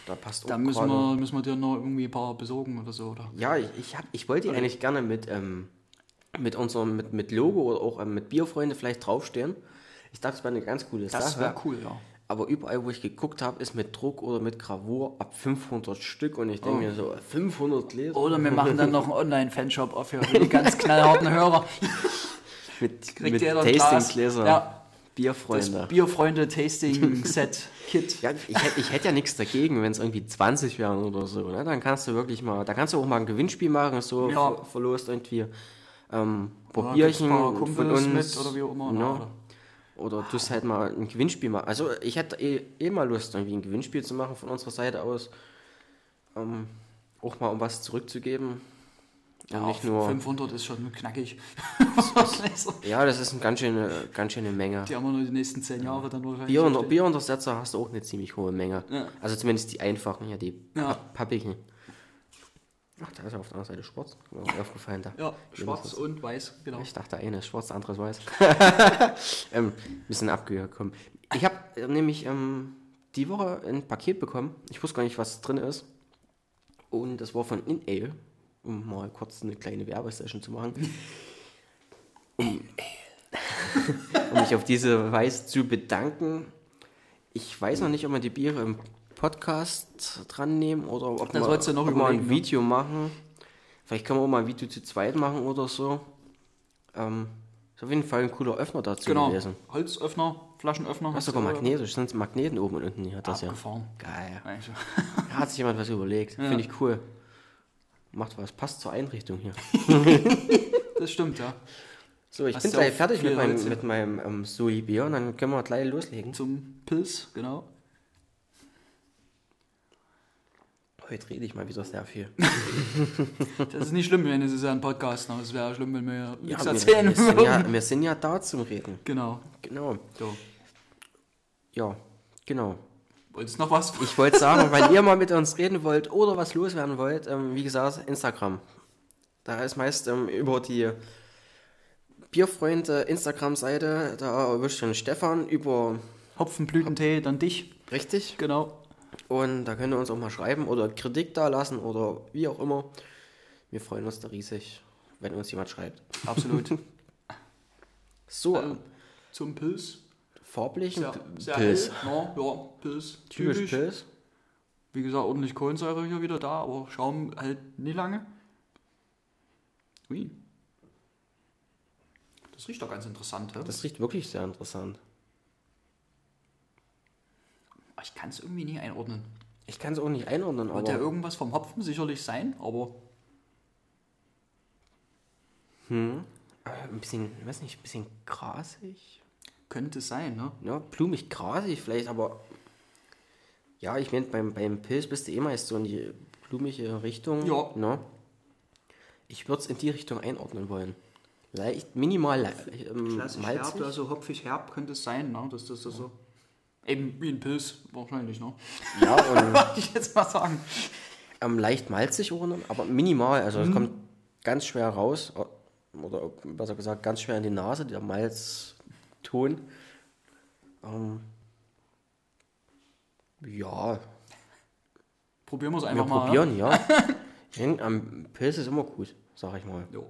Speaker 1: Da passt auch
Speaker 2: Da müssen
Speaker 1: gerade-
Speaker 2: wir, müssen wir dir noch irgendwie ein paar besorgen oder so, oder?
Speaker 1: Ja, ich, ich, hab, ich wollte die eigentlich gerne mit, ähm, mit unserem mit, mit Logo oder auch ähm, mit Bierfreunde vielleicht draufstehen. Ich dachte, das wäre eine ganz coole
Speaker 2: Das
Speaker 1: Sache.
Speaker 2: wäre cool, ja.
Speaker 1: Aber überall, wo ich geguckt habe, ist mit Druck oder mit Gravur ab 500 Stück. Und ich denke
Speaker 2: Oh.
Speaker 1: mir so, 500 Gläser?
Speaker 2: Oder wir machen dann noch einen Online-Fanshop auf für die ganz knallharten Hörer.
Speaker 1: mit,
Speaker 2: Kriegt
Speaker 1: mit. Tastinggläser.
Speaker 2: Ja, das
Speaker 1: Bierfreunde.
Speaker 2: Bierfreunde-Tasting-Set Kit.
Speaker 1: Ja, ich, hätt- ich hätte ja nichts dagegen, wenn es irgendwie 20 wären oder so. Ne? Dann kannst du wirklich mal, da kannst du auch mal ein Gewinnspiel machen, so
Speaker 2: Ja.
Speaker 1: ver verlost irgendwie ähm, Probierchen
Speaker 2: paar
Speaker 1: von uns.
Speaker 2: mit oder wie auch immer.
Speaker 1: ne?
Speaker 2: Oder-
Speaker 1: Oder du halt mal ein Gewinnspiel machen. Also ich hätte eh, eh mal Lust, irgendwie ein Gewinnspiel zu machen von unserer Seite aus. Ähm, auch mal um was zurückzugeben.
Speaker 2: Ja,
Speaker 1: Und nicht nur.
Speaker 2: 500 ist schon knackig.
Speaker 1: Ja, das ist eine ganz schöne, ganz schöne Menge.
Speaker 2: die haben wir nur die nächsten 10 Jahre dann wahrscheinlich.
Speaker 1: Bier und. Bieruntersetzer hast du auch eine ziemlich hohe Menge.
Speaker 2: Ja.
Speaker 1: Also zumindest die einfachen hier, die
Speaker 2: Ja.
Speaker 1: ja. pappigen. Ach, da ist ja auf der anderen Seite schwarz. Auch aufgefallen da.
Speaker 2: Ja,
Speaker 1: Hier
Speaker 2: schwarz und weiß, genau.
Speaker 1: Ich dachte, eine ist schwarz, der andere ist weiß. ähm, bisschen abgekommen. Ich habe äh, nämlich ähm, die Woche ein Paket bekommen. Ich wusste gar nicht, was drin ist. Und das war von InAle, um mal kurz eine kleine Werbesession zu machen. Um, um mich auf diese Weise zu bedanken. Ich weiß noch nicht, ob wir die Biere im Podcast dran nehmen oder ob
Speaker 2: Das
Speaker 1: wir,
Speaker 2: noch
Speaker 1: ob wir ein
Speaker 2: ne?
Speaker 1: Video machen. Vielleicht können wir auch mal ein Video zu zweit machen oder so. Ähm, ist auf jeden Fall ein cooler Öffner dazu
Speaker 2: Genau.
Speaker 1: gewesen.
Speaker 2: Holzöffner, Flaschenöffner.
Speaker 1: Das ist sogar magnetisch, sind Magneten oben und unten hier hat das ja.
Speaker 2: Abgefahren.
Speaker 1: Geil.
Speaker 2: Also,
Speaker 1: Da hat sich jemand was überlegt.
Speaker 2: Ja.
Speaker 1: Finde ich cool. Macht was, passt zur Einrichtung hier.
Speaker 2: das stimmt, ja.
Speaker 1: So, ich
Speaker 2: Hast
Speaker 1: bin gleich fertig mit meinem,
Speaker 2: ja?
Speaker 1: mit meinem ähm, Sui-Bier und dann können wir gleich loslegen.
Speaker 2: Zum Pilz, genau.
Speaker 1: Heute rede ich mal wieder sehr viel.
Speaker 2: Das ist nicht schlimm, wenn es ist ja ein Podcast, ne? Es wäre schlimm, wenn wir
Speaker 1: Ja,
Speaker 2: nichts
Speaker 1: wir,
Speaker 2: erzählen
Speaker 1: wir, sind
Speaker 2: würden.
Speaker 1: ja, wir sind ja da zum Reden.
Speaker 2: Genau.
Speaker 1: Genau.
Speaker 2: So.
Speaker 1: Ja, genau.
Speaker 2: Wolltest noch was?
Speaker 1: Ich wollte sagen, weil ihr mal mit uns reden wollt oder was loswerden wollt, ähm, wie gesagt, Instagram. Da ist meist ähm, über die Bierfreunde Instagram-Seite, da erwischt den Stefan über.
Speaker 2: Hopfenblütentee, dann dich.
Speaker 1: Richtig.
Speaker 2: Genau.
Speaker 1: Und da könnt ihr uns auch mal schreiben oder Kritik da lassen oder wie auch immer. Wir freuen uns da riesig, wenn uns jemand schreibt.
Speaker 2: Absolut.
Speaker 1: So,
Speaker 2: Also, zum Pilz.
Speaker 1: farblich
Speaker 2: Sehr, sehr
Speaker 1: Pilz.
Speaker 2: hell. Ja, ja, Pilz.
Speaker 1: Typisch
Speaker 2: Typisch.
Speaker 1: Pilz.
Speaker 2: Wie gesagt, ordentlich Kohlensäure hier wieder da, aber Schaum halt nie lange. Ui. Das riecht doch ganz interessant, hä?
Speaker 1: Das riecht wirklich sehr interessant.
Speaker 2: Ich kann es irgendwie nie einordnen.
Speaker 1: Ich kann es auch nicht einordnen,
Speaker 2: Wird ja
Speaker 1: aber
Speaker 2: irgendwas vom Hopfen sicherlich sein, aber
Speaker 1: hm, ein bisschen, weiß nicht, ein bisschen grasig.
Speaker 2: könnte sein, ne?
Speaker 1: Ja, blumig grasig vielleicht, aber ja, ich meine, beim, beim Pilz bist du eh meist so in die blumige Richtung.
Speaker 2: Ja.
Speaker 1: Ne? Ich würde es in die Richtung einordnen wollen. Leicht, minimal ähm,
Speaker 2: Klassisch
Speaker 1: malzig.
Speaker 2: herb, also hopfig herb könnte es sein, ne? Dass das so. Eben wie ein Pilz, wahrscheinlich, ne?
Speaker 1: Ja, und
Speaker 2: Würde ich jetzt mal sagen.
Speaker 1: ähm, leicht malzig auch aber minimal. Also
Speaker 2: Mhm.
Speaker 1: es kommt ganz schwer raus. Oder besser gesagt, ganz schwer in die Nase, der Malzton. Ähm, ja,
Speaker 2: Probieren wir es
Speaker 1: wir
Speaker 2: einfach mal.
Speaker 1: probieren, ja. Ich finde, am Pilz ist immer gut, sag ich mal.
Speaker 2: Jo.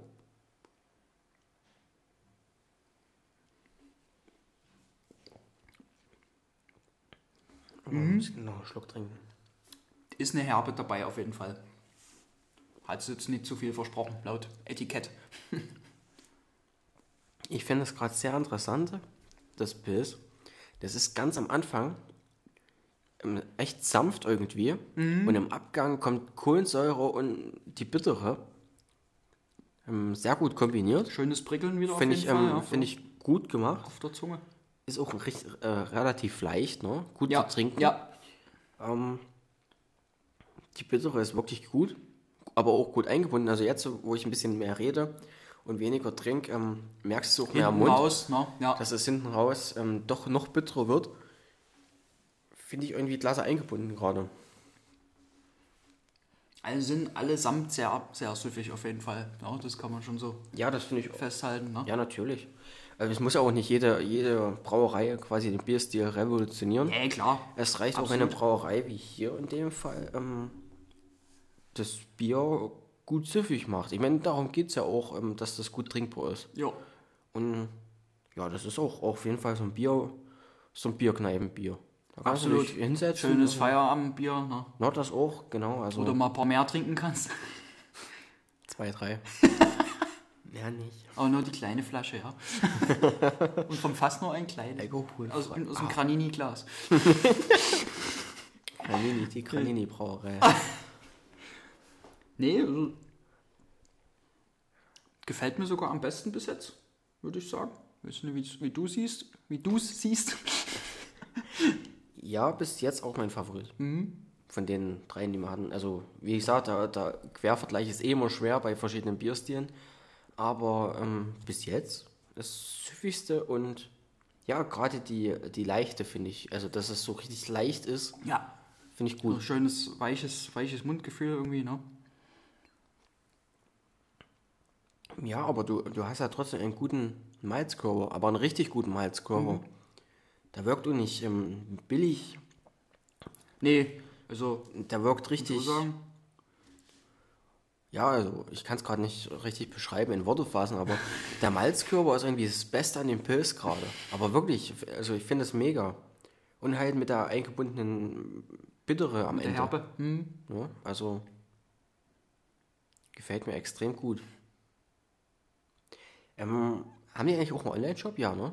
Speaker 1: Mhm. Ich noch einen Schluck trinken.
Speaker 2: Ist eine Herbe dabei auf jeden Fall. Hat es jetzt nicht zu viel versprochen, laut Etikett.
Speaker 1: Ich finde es gerade sehr interessant, das Pilz. Das ist ganz am Anfang ähm, echt sanft irgendwie.
Speaker 2: Mhm.
Speaker 1: Und im Abgang kommt Kohlensäure und die bittere. Ähm, sehr gut kombiniert.
Speaker 2: Schönes Prickeln wieder
Speaker 1: Finde
Speaker 2: auf
Speaker 1: ich, ähm,
Speaker 2: ja,
Speaker 1: find ich gut gemacht.
Speaker 2: auf der Zunge.
Speaker 1: Ist auch recht, äh, relativ leicht, ne? gut
Speaker 2: Ja,
Speaker 1: zu trinken.
Speaker 2: ja.
Speaker 1: Ähm, die bittere ist wirklich gut, aber auch gut eingebunden. Also jetzt, wo ich ein bisschen mehr rede und weniger trinke, ähm, merkst du auch mehr am
Speaker 2: Hinten
Speaker 1: Mund.
Speaker 2: raus, ne? Ja.
Speaker 1: dass es hinten raus ähm, doch noch bitterer wird, finde ich irgendwie klasse eingebunden gerade.
Speaker 2: Also sind allesamt sehr, sehr süffig auf jeden Fall. Ja, das kann man schon so
Speaker 1: Ja, das finde ich.
Speaker 2: festhalten. Ne?
Speaker 1: Ja, natürlich. Also es muss ja auch nicht jede, jede Brauerei quasi den Bierstil revolutionieren.
Speaker 2: Ja, klar.
Speaker 1: Es reicht auch
Speaker 2: Absolut.
Speaker 1: eine Brauerei wie hier in dem Fall, ähm, das Bier gut süffig macht. Ich meine, darum geht es ja auch, ähm, dass das gut trinkbar ist.
Speaker 2: Ja.
Speaker 1: Und ja, das ist auch auf jeden Fall so ein Bier, so ein Bierkneipenbier. Da kannst
Speaker 2: Absolut.
Speaker 1: hinsetzen.
Speaker 2: Schönes Feierabendbier. Ne?
Speaker 1: Na, das auch, genau. Also
Speaker 2: Wo du mal ein paar mehr trinken kannst.
Speaker 1: Zwei, drei. Mehr nicht.
Speaker 2: Aber nur die kleine Flasche, ja. Und vom Fass nur ein kleines.
Speaker 1: Alkohol.
Speaker 2: Aus, aus dem Granini-Glas.
Speaker 1: Granini, die Granini-Brauerei.
Speaker 2: Nee, also gefällt mir sogar am besten bis jetzt, würde ich sagen. Weißt du wie, wie du siehst? Wie du siehst?
Speaker 1: Ja, bis jetzt auch mein Favorit.
Speaker 2: Mhm.
Speaker 1: Von den dreien, die wir hatten. Also, wie gesagt, der, der Quervergleich ist eh immer schwer bei verschiedenen Bierstilen. Aber ähm, bis jetzt das süffigste und ja, gerade die, die leichte finde ich. Also, dass es so richtig leicht ist,
Speaker 2: Ja.
Speaker 1: finde ich gut.
Speaker 2: schönes, weiches, weiches Mundgefühl irgendwie, ne?
Speaker 1: Ja, aber du, du hast ja trotzdem einen guten Malzkörper, aber einen richtig guten Malzkörper. Der wirkt auch nicht ähm, billig,
Speaker 2: Nee, also,
Speaker 1: der wirkt
Speaker 2: so
Speaker 1: richtig.
Speaker 2: sagen.
Speaker 1: Ja, also ich kann es gerade nicht richtig beschreiben, in Worte fassen, aber der Malzkörper ist irgendwie das Beste an dem Pilz gerade. Aber wirklich, also ich finde es mega. Und halt mit der eingebundenen Bittere am
Speaker 2: Der
Speaker 1: Ende.
Speaker 2: Herbe. Hm.
Speaker 1: Ja, also gefällt mir extrem gut. Ähm, haben die eigentlich auch einen Online-Shop? Ja, ne?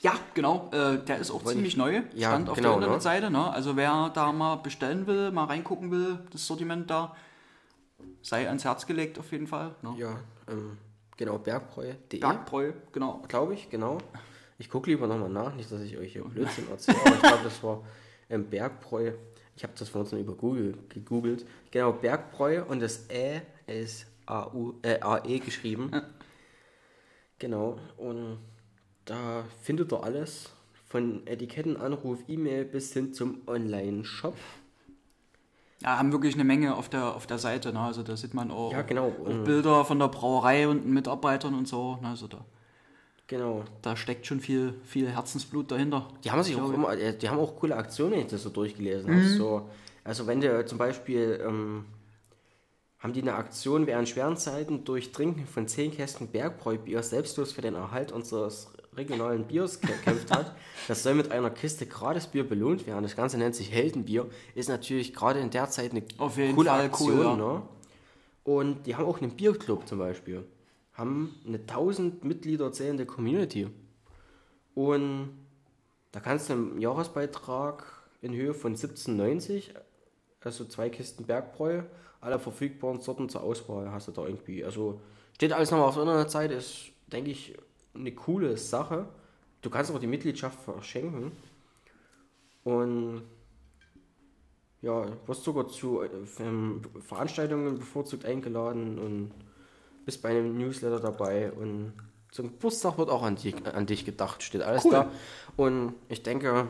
Speaker 2: Ja, genau. Äh, der ist auch
Speaker 1: Weil
Speaker 2: ziemlich
Speaker 1: ich-
Speaker 2: neu.
Speaker 1: Ja,
Speaker 2: Stand auf
Speaker 1: genau,
Speaker 2: der
Speaker 1: ne?
Speaker 2: Internetseite. Ne? Also wer da mal bestellen will, mal reingucken will, das Sortiment da, sei ans Herz gelegt auf jeden Fall. Ne?
Speaker 1: Ja, ähm, genau, bergbräu.de,
Speaker 2: Bergbräu, genau.
Speaker 1: glaube ich, genau. Ich gucke lieber nochmal nach, nicht, dass ich euch hier Blödsinn erzähle, aber ich glaube, das war ähm, Bergbräu. Ich habe das von uns über Google gegoogelt. Genau, Bergbräu und das Ä ist AU, äh, AE geschrieben. Genau, und da findet ihr alles von Etiketten, Anruf, E-Mail bis hin zum Online-Shop.
Speaker 2: Ja, haben wirklich eine Menge auf der, auf der Seite. Ne? Also da sieht man auch,
Speaker 1: Ja, genau.
Speaker 2: auch Bilder von der Brauerei und Mitarbeitern und so. Ne? Also da,
Speaker 1: Genau.
Speaker 2: da steckt schon viel, viel Herzensblut dahinter.
Speaker 1: Die haben sich auch immer, äh, die haben auch coole Aktionen, wenn ich das so durchgelesen habe. So, also wenn du zum Beispiel, ähm, haben die eine Aktion während schweren Zeiten durch Trinken von 10 Kästen Bergbräubier selbstlos für den Erhalt unseres regionalen Biers gekämpft hat. Das soll mit einer Kiste gratis Bier belohnt werden. Das Ganze nennt sich Heldenbier. Ist natürlich gerade in der Zeit eine coole
Speaker 2: Fall
Speaker 1: Aktion.
Speaker 2: cool, ja.
Speaker 1: ne? Und die haben auch einen Bierclub zum Beispiel. Haben eine 1000 Mitglieder zählende Community. Und da kannst du einen Jahresbeitrag in Höhe von 17,90, also zwei Kisten Bergbräu, alle verfügbaren Sorten zur Auswahl hast du da irgendwie. Also steht alles nochmal auf der Internetseite, ist, denke ich, eine coole Sache. Du kannst auch die Mitgliedschaft verschenken. Und ja, wirst sogar zu äh, ähm, Veranstaltungen bevorzugt eingeladen und bist bei einem Newsletter dabei und zum Geburtstag wird auch an dich, an dich gedacht, steht alles
Speaker 2: Cool.
Speaker 1: da. Und ich denke,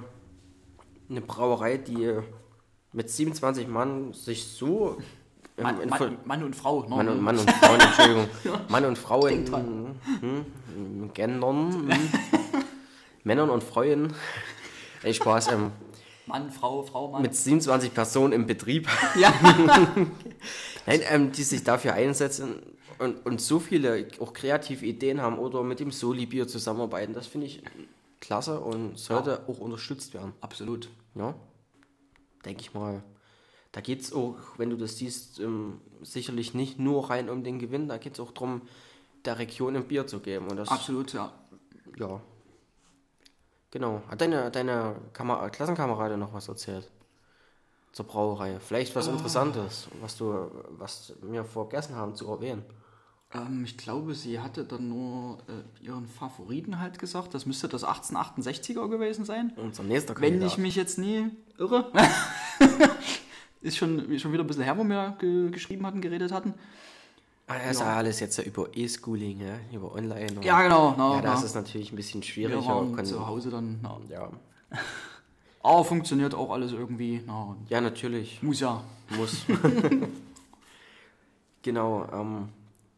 Speaker 1: eine Brauerei, die mit 27 Mann sich so
Speaker 2: Mann,
Speaker 1: in-
Speaker 2: Mann, Mann und Frau. Ne?
Speaker 1: Mann und, Mann und Frauen, Entschuldigung. Mann und Frauen,
Speaker 2: Denk dran.
Speaker 1: hm, Gendern, hm, Männern und Frauen. Ey, Spaß, ähm,
Speaker 2: Mann, Frau, Frau, Mann.
Speaker 1: mit 27 Personen im Betrieb.
Speaker 2: ja.
Speaker 1: Nein, ähm, die sich dafür einsetzen und, und so viele auch kreative Ideen haben oder mit dem Soli-Bier zusammenarbeiten, das finde ich klasse und sollte auch unterstützt werden.
Speaker 2: Absolut.
Speaker 1: Ja, denke ich mal. Da geht es auch, wenn du das siehst, ähm, sicherlich nicht nur rein um den Gewinn, da geht es auch darum, der Region ein Bier zu geben. Und das,
Speaker 2: Absolut, ja.
Speaker 1: ja. Genau. Hat deine, deine Kamer Klassenkamerade noch was erzählt? Zur Brauerei. Vielleicht was Interessantes, was du, was wir vergessen haben zu erwähnen.
Speaker 2: Ähm, ich glaube, sie hatte dann nur äh, ihren Favoriten halt gesagt. Das müsste das 1868er gewesen sein.
Speaker 1: Unser nächster
Speaker 2: Wenn
Speaker 1: Kandidat.
Speaker 2: ich mich jetzt nie irre. ist schon, schon wieder ein bisschen her, wo wir ge geschrieben hatten, geredet hatten.
Speaker 1: Ah, das ist ja alles jetzt über E-Schooling, ja? über Online. und-
Speaker 2: Ja, genau. genau
Speaker 1: Ja, das
Speaker 2: ja.
Speaker 1: ist natürlich ein bisschen
Speaker 2: wir
Speaker 1: schwieriger.
Speaker 2: waren
Speaker 1: Kann-
Speaker 2: zu Hause dann. Na.
Speaker 1: ja.
Speaker 2: Aber funktioniert auch alles irgendwie.
Speaker 1: Ja, natürlich.
Speaker 2: muss ja.
Speaker 1: Muss. genau. Ähm,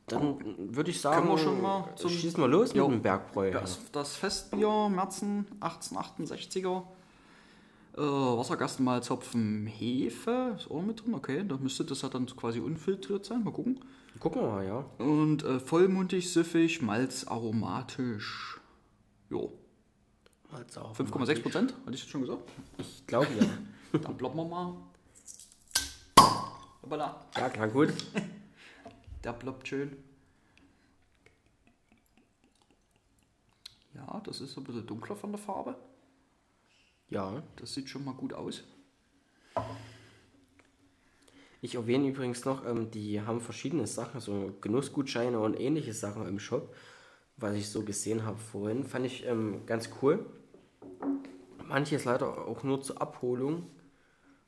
Speaker 1: dann würde ich sagen,
Speaker 2: Können wir schon mal zum-
Speaker 1: schießen wir los
Speaker 2: Jo.
Speaker 1: mit dem Bergbräu.
Speaker 2: Das, das Festbier Merzen 1868er. Äh, Hopfen, Hefe. Ist auch mit drin. Okay, da müsste das ja dann quasi unfiltriert sein. Mal gucken.
Speaker 1: Gucken wir mal, ja.
Speaker 2: Und äh, vollmundig, süffig, malzaromatisch. Jo. 5,6 Prozent, hatte ich das schon gesagt?
Speaker 1: Ich glaube ja.
Speaker 2: Dann ploppen wir mal. Hoppala.
Speaker 1: Ja, klar, gut.
Speaker 2: Der ploppt schön. Ja, das ist ein bisschen dunkler von der Farbe.
Speaker 1: Ja.
Speaker 2: Das sieht schon mal gut aus.
Speaker 1: Ich erwähne übrigens noch, ähm, die haben verschiedene Sachen, so Genussgutscheine und ähnliche Sachen im Shop, was ich so gesehen habe vorhin, fand ich ähm, ganz cool. Manches leider auch nur zur Abholung.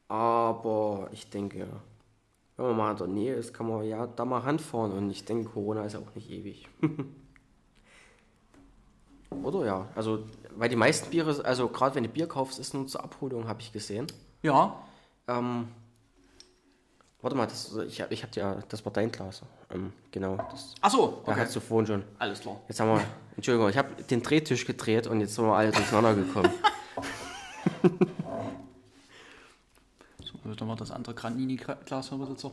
Speaker 1: Aber ich denke, wenn man mal in der Nähe ist, kann man ja da mal ranfahren. Und ich denke, Corona ist ja auch nicht ewig. Oder ja, also, weil die meisten Biere, also gerade wenn du Bier kaufst, ist nur zur Abholung, habe ich gesehen.
Speaker 2: Ja,
Speaker 1: Ähm, warte mal, das, ich, ich hab ja, das war dein Glas. Ähm, genau, das
Speaker 2: Achso,
Speaker 1: da
Speaker 2: okay.
Speaker 1: hast du vorhin schon.
Speaker 2: Alles klar.
Speaker 1: Jetzt haben wir, Entschuldigung, ich habe den Drehtisch gedreht und jetzt sind wir alle durcheinander gekommen.
Speaker 2: So, dann mal das andere Granini-Glas haben wir jetzt auch.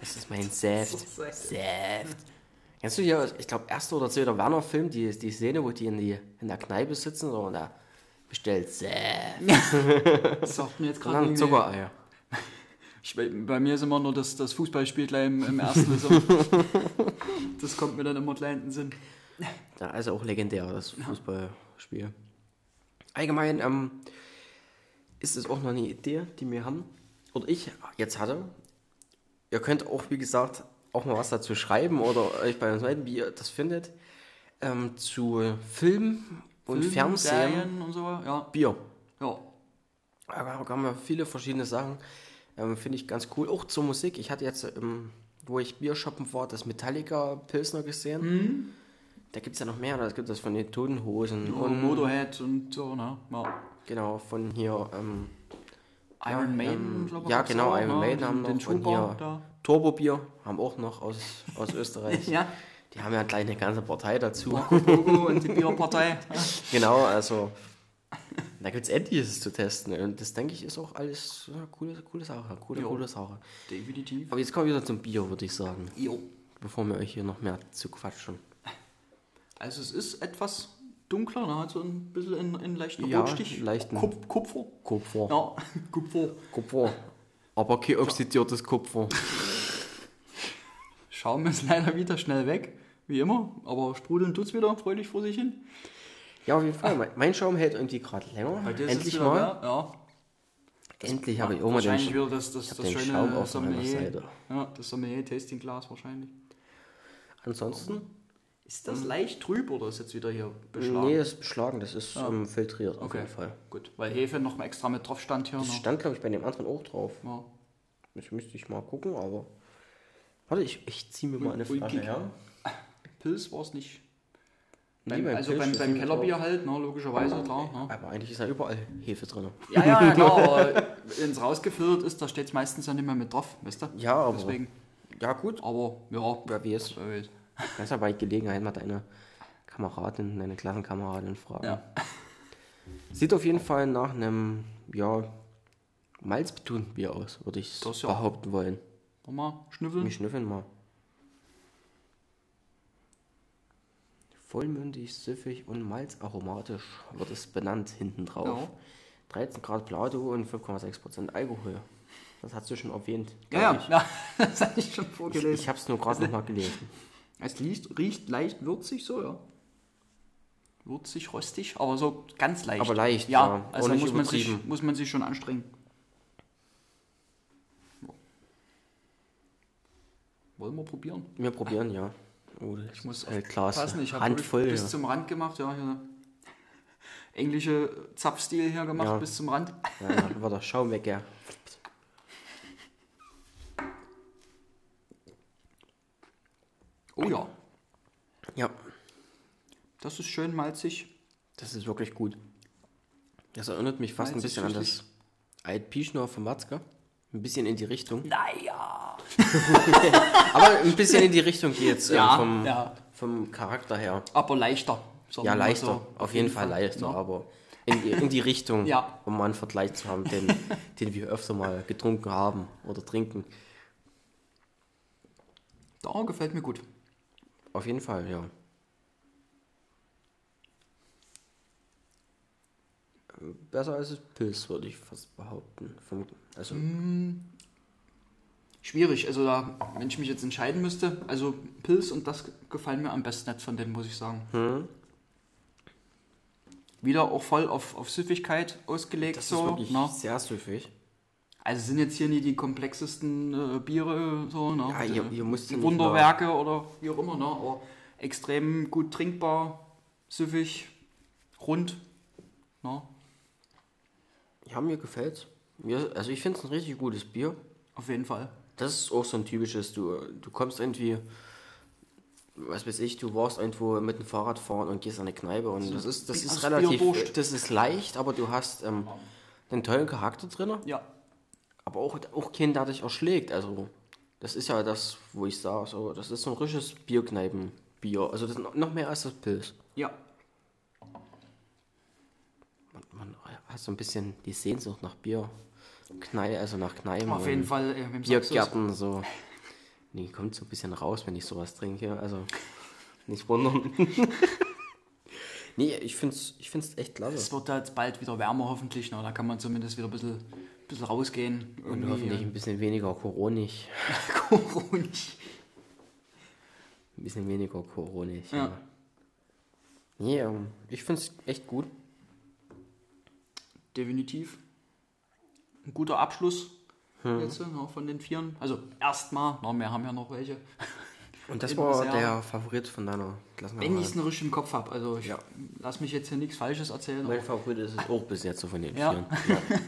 Speaker 1: Das ist mein Saft.
Speaker 2: Saft.
Speaker 1: Kennst du hier, ich glaube, erster oder zweiter Werner-Film, die, die Szene, wo die in, die in der Kneipe sitzen so, und da bestellt.
Speaker 2: Das sagt mir jetzt gerade irgendwie-
Speaker 1: Zuckereier.
Speaker 2: Ich, bei bei mir ist immer nur das, das Fußballspiel gleich im, im ersten. So. das kommt mir dann immer gleich in den Sinn.
Speaker 1: Ja, also auch legendär, das Fußballspiel. Allgemein ähm, ist es auch noch eine Idee, die wir haben, oder ich jetzt hatte. Ihr könnt auch, wie gesagt, auch mal was dazu schreiben oder euch bei uns melden, wie ihr das findet. Ähm, zu Film und
Speaker 2: Film,
Speaker 1: Fernsehen,
Speaker 2: Serien und so. Ja.
Speaker 1: Bier.
Speaker 2: ja.
Speaker 1: Da haben wir viele verschiedene Sachen. Ähm, Finde ich ganz cool. Auch zur Musik. Ich hatte jetzt, ähm, wo ich Bier shoppen war, das Metallica Pilsner gesehen.
Speaker 2: Mhm.
Speaker 1: Da gibt es ja noch mehr. Da gibt es von den Toten Hosen.
Speaker 2: Und Motorhead und so, ne? Ja.
Speaker 1: Genau, von hier. Ähm,
Speaker 2: Iron Maiden,
Speaker 1: ähm,
Speaker 2: glaub ich,
Speaker 1: ja, genau, Iron
Speaker 2: ne?
Speaker 1: Maiden haben
Speaker 2: Den
Speaker 1: noch. Und
Speaker 2: Trooper
Speaker 1: hier
Speaker 2: da.
Speaker 1: Turbo-Bier haben auch noch aus, aus Österreich.
Speaker 2: Ja.
Speaker 1: Die haben ja gleich eine ganze Partei dazu.
Speaker 2: Logo und die Bierpartei.
Speaker 1: genau, also. Da gibt es etliches zu testen. Und das denke ich ist auch alles ja, coole, coole Sache. Coole,
Speaker 2: Jo.
Speaker 1: coole Sache.
Speaker 2: Definitiv.
Speaker 1: Aber jetzt kommen wir wieder zum Bier, würde ich sagen.
Speaker 2: Jo.
Speaker 1: Bevor wir euch hier noch mehr zu quatschen.
Speaker 2: Also es ist etwas dunkler, ne? hat so ein bisschen in, in leichten
Speaker 1: Ja,
Speaker 2: Rotstich.
Speaker 1: leichten-
Speaker 2: Kup Kupfer.
Speaker 1: Kupfer.
Speaker 2: Ja, Kupfer.
Speaker 1: Kupfer. Aber kein oxidiertes Kupfer.
Speaker 2: Schaum ist leider wieder schnell weg, wie immer. Aber sprudeln tut's wieder fröhlich vor sich hin.
Speaker 1: Ja, auf jeden Fall. Mein- Mein Schaum hält irgendwie gerade länger.
Speaker 2: Heute ist es
Speaker 1: Endlich mal.
Speaker 2: mehr, Ja.
Speaker 1: Endlich habe ich auch mal den, Sch-
Speaker 2: wieder das, das, das
Speaker 1: den
Speaker 2: schöne
Speaker 1: Schaum auf meiner
Speaker 2: Sommelier.
Speaker 1: Seite.
Speaker 2: Ja, das Sommelier-Tasting-Glas wahrscheinlich.
Speaker 1: Ansonsten?
Speaker 2: Ist das leicht trüb oder ist jetzt wieder hier beschlagen?
Speaker 1: Nee, das ist beschlagen, das ist ähm, filtriert auf
Speaker 2: okay,
Speaker 1: jeden Fall.
Speaker 2: gut. Weil Hefe noch mal extra mit drauf stand hier.
Speaker 1: Das
Speaker 2: Ne?
Speaker 1: stand, glaube ich, bei dem anderen auch drauf.
Speaker 2: Ja.
Speaker 1: Das müsste ich mal gucken, aber. Warte, ich, ich ziehe mir mal eine
Speaker 2: kick.
Speaker 1: her.
Speaker 2: Pilz war es nicht.
Speaker 1: Nee,
Speaker 2: Beim,
Speaker 1: beim
Speaker 2: also
Speaker 1: Pilz
Speaker 2: beim, beim Kellerbier halt, ne, logischerweise, klar. Ne?
Speaker 1: Aber eigentlich ist ja überall Hefe drin.
Speaker 2: Ja, ja, klar, aber wenn es rausgefiltert ist, da steht es meistens ja nicht mehr mit drauf, weißt du?
Speaker 1: Ja, aber.
Speaker 2: Deswegen.
Speaker 1: Ja, gut.
Speaker 2: Aber ja,
Speaker 1: Wer weiß.
Speaker 2: wer weiß.
Speaker 1: Kannst ja bei Gelegenheit mal deine Kameradin, deine Klassenkameradin fragen.
Speaker 2: Ja.
Speaker 1: Sieht auf jeden Fall nach einem, ja, malzbetonten Bier aus, würde ich
Speaker 2: Das ja.
Speaker 1: behaupten wollen.
Speaker 2: Nochmal schnüffeln.
Speaker 1: Wir schnüffeln mal. Vollmündig, süffig und malzaromatisch wird es benannt hinten drauf.
Speaker 2: Ja.
Speaker 1: 13 Grad Plato und 5,6% Alkohol. Das hast du schon erwähnt.
Speaker 2: Ja,
Speaker 1: glaub
Speaker 2: ja, das hatte ich schon
Speaker 1: Ich,
Speaker 2: vorgelesen.
Speaker 1: ich habe es nur gerade noch mal gelesen.
Speaker 2: Es riecht, riecht leicht würzig so, ja. Würzig, rostig, aber so ganz leicht.
Speaker 1: Aber leicht,
Speaker 2: ja.
Speaker 1: ja.
Speaker 2: Also muss man, sich, muss man sich schon anstrengen. Wollen wir probieren?
Speaker 1: Wir probieren, ja. Oh,
Speaker 2: Ich muss
Speaker 1: äh, Glas,
Speaker 2: passen. Ich habe
Speaker 1: Handvoll.
Speaker 2: bis
Speaker 1: ja.
Speaker 2: zum Rand gemacht, ja. Hier englische Zapfstil hier gemacht
Speaker 1: Ja.
Speaker 2: bis zum Rand.
Speaker 1: Ja, ja, war der Schaum weg, ja.
Speaker 2: Oh ja,
Speaker 1: Ja,
Speaker 2: das ist schön malzig.
Speaker 1: das ist wirklich gut. Das erinnert mich fast ein
Speaker 2: Malzig,
Speaker 1: bisschen an das Altpischner von Watzke. Ein bisschen in die Richtung.
Speaker 2: Naja.
Speaker 1: Aber ein bisschen in die Richtung geht's äh,
Speaker 2: Ja,
Speaker 1: vom,
Speaker 2: ja.
Speaker 1: vom Charakter her.
Speaker 2: Aber leichter.
Speaker 1: Ja, leichter.
Speaker 2: so.
Speaker 1: auf jeden Fall leichter,
Speaker 2: ne?
Speaker 1: aber in die, in die Richtung,
Speaker 2: Ja.
Speaker 1: um mal einen Vergleich zu haben, den, den wir öfter mal getrunken haben oder trinken.
Speaker 2: Da gefällt mir gut.
Speaker 1: Auf jeden Fall, ja. Besser als das Pilz, würde ich fast behaupten. Vom, also,
Speaker 2: Mhm. Schwierig, also da, wenn ich mich jetzt entscheiden müsste, also Pilz und das gefallen mir am besten nicht von denen, muss ich sagen.
Speaker 1: hm,
Speaker 2: Wieder auch voll auf, auf Süffigkeit ausgelegt.
Speaker 1: das
Speaker 2: so,
Speaker 1: ist wirklich
Speaker 2: ne?
Speaker 1: sehr süffig.
Speaker 2: Also sind jetzt hier nicht die komplexesten äh, Biere, so, ne?
Speaker 1: Ja, ihr- ihr müsst
Speaker 2: die Wunderwerke oder wie auch immer, ne? Aber extrem gut trinkbar, süffig, rund. Na,
Speaker 1: Ja, mir gefällt's. Mir, also ich finde es ein richtig gutes Bier.
Speaker 2: auf jeden Fall.
Speaker 1: Das ist auch so ein typisches, du, du kommst irgendwie, was weiß ich, du warst irgendwo mit dem Fahrrad fahren und gehst an eine Kneipe und das ist, das ist relativ,
Speaker 2: Bierdurst.
Speaker 1: das ist leicht, aber du hast ähm, einen tollen Charakter drin,
Speaker 2: Ja,
Speaker 1: aber auch, auch keinen, der dich erschlägt. Also das ist ja das, wo ich sage, so, das ist so ein richtiges Bierkneipenbier. Also das ist noch mehr als das Pilz.
Speaker 2: ja,
Speaker 1: Man hat so ein bisschen die Sehnsucht nach Bier. Knei, also nach Kneipen.
Speaker 2: auf
Speaker 1: und
Speaker 2: jeden Fall. Äh?
Speaker 1: Biergärten, so. Nee, kommt so ein bisschen raus, wenn ich sowas trinke. Also, nicht wundern. nee, ich find's, ich find's echt klasse.
Speaker 2: Es wird jetzt bald wieder wärmer hoffentlich. Na, da kann man zumindest wieder ein bisschen, bisschen rausgehen.
Speaker 1: Und hoffentlich ein bisschen weniger Coronig.
Speaker 2: Coronisch.
Speaker 1: Ein bisschen weniger Coronig.
Speaker 2: Ja.
Speaker 1: Ja. Nee, ähm, ich find's echt gut.
Speaker 2: Definitiv. Ein guter Abschluss
Speaker 1: Hm.
Speaker 2: jetzt noch von den Vieren. Also erstmal, na, wir haben ja noch welche.
Speaker 1: Und das war
Speaker 2: sehr-
Speaker 1: der Favorit von deiner
Speaker 2: Wenn ich es noch richtig im Kopf habe. Also ich
Speaker 1: Ja.
Speaker 2: lass mich jetzt hier nichts Falsches erzählen.
Speaker 1: Mein Favorit ist es auch bis jetzt so von den
Speaker 2: Ja.
Speaker 1: Vieren. Ja.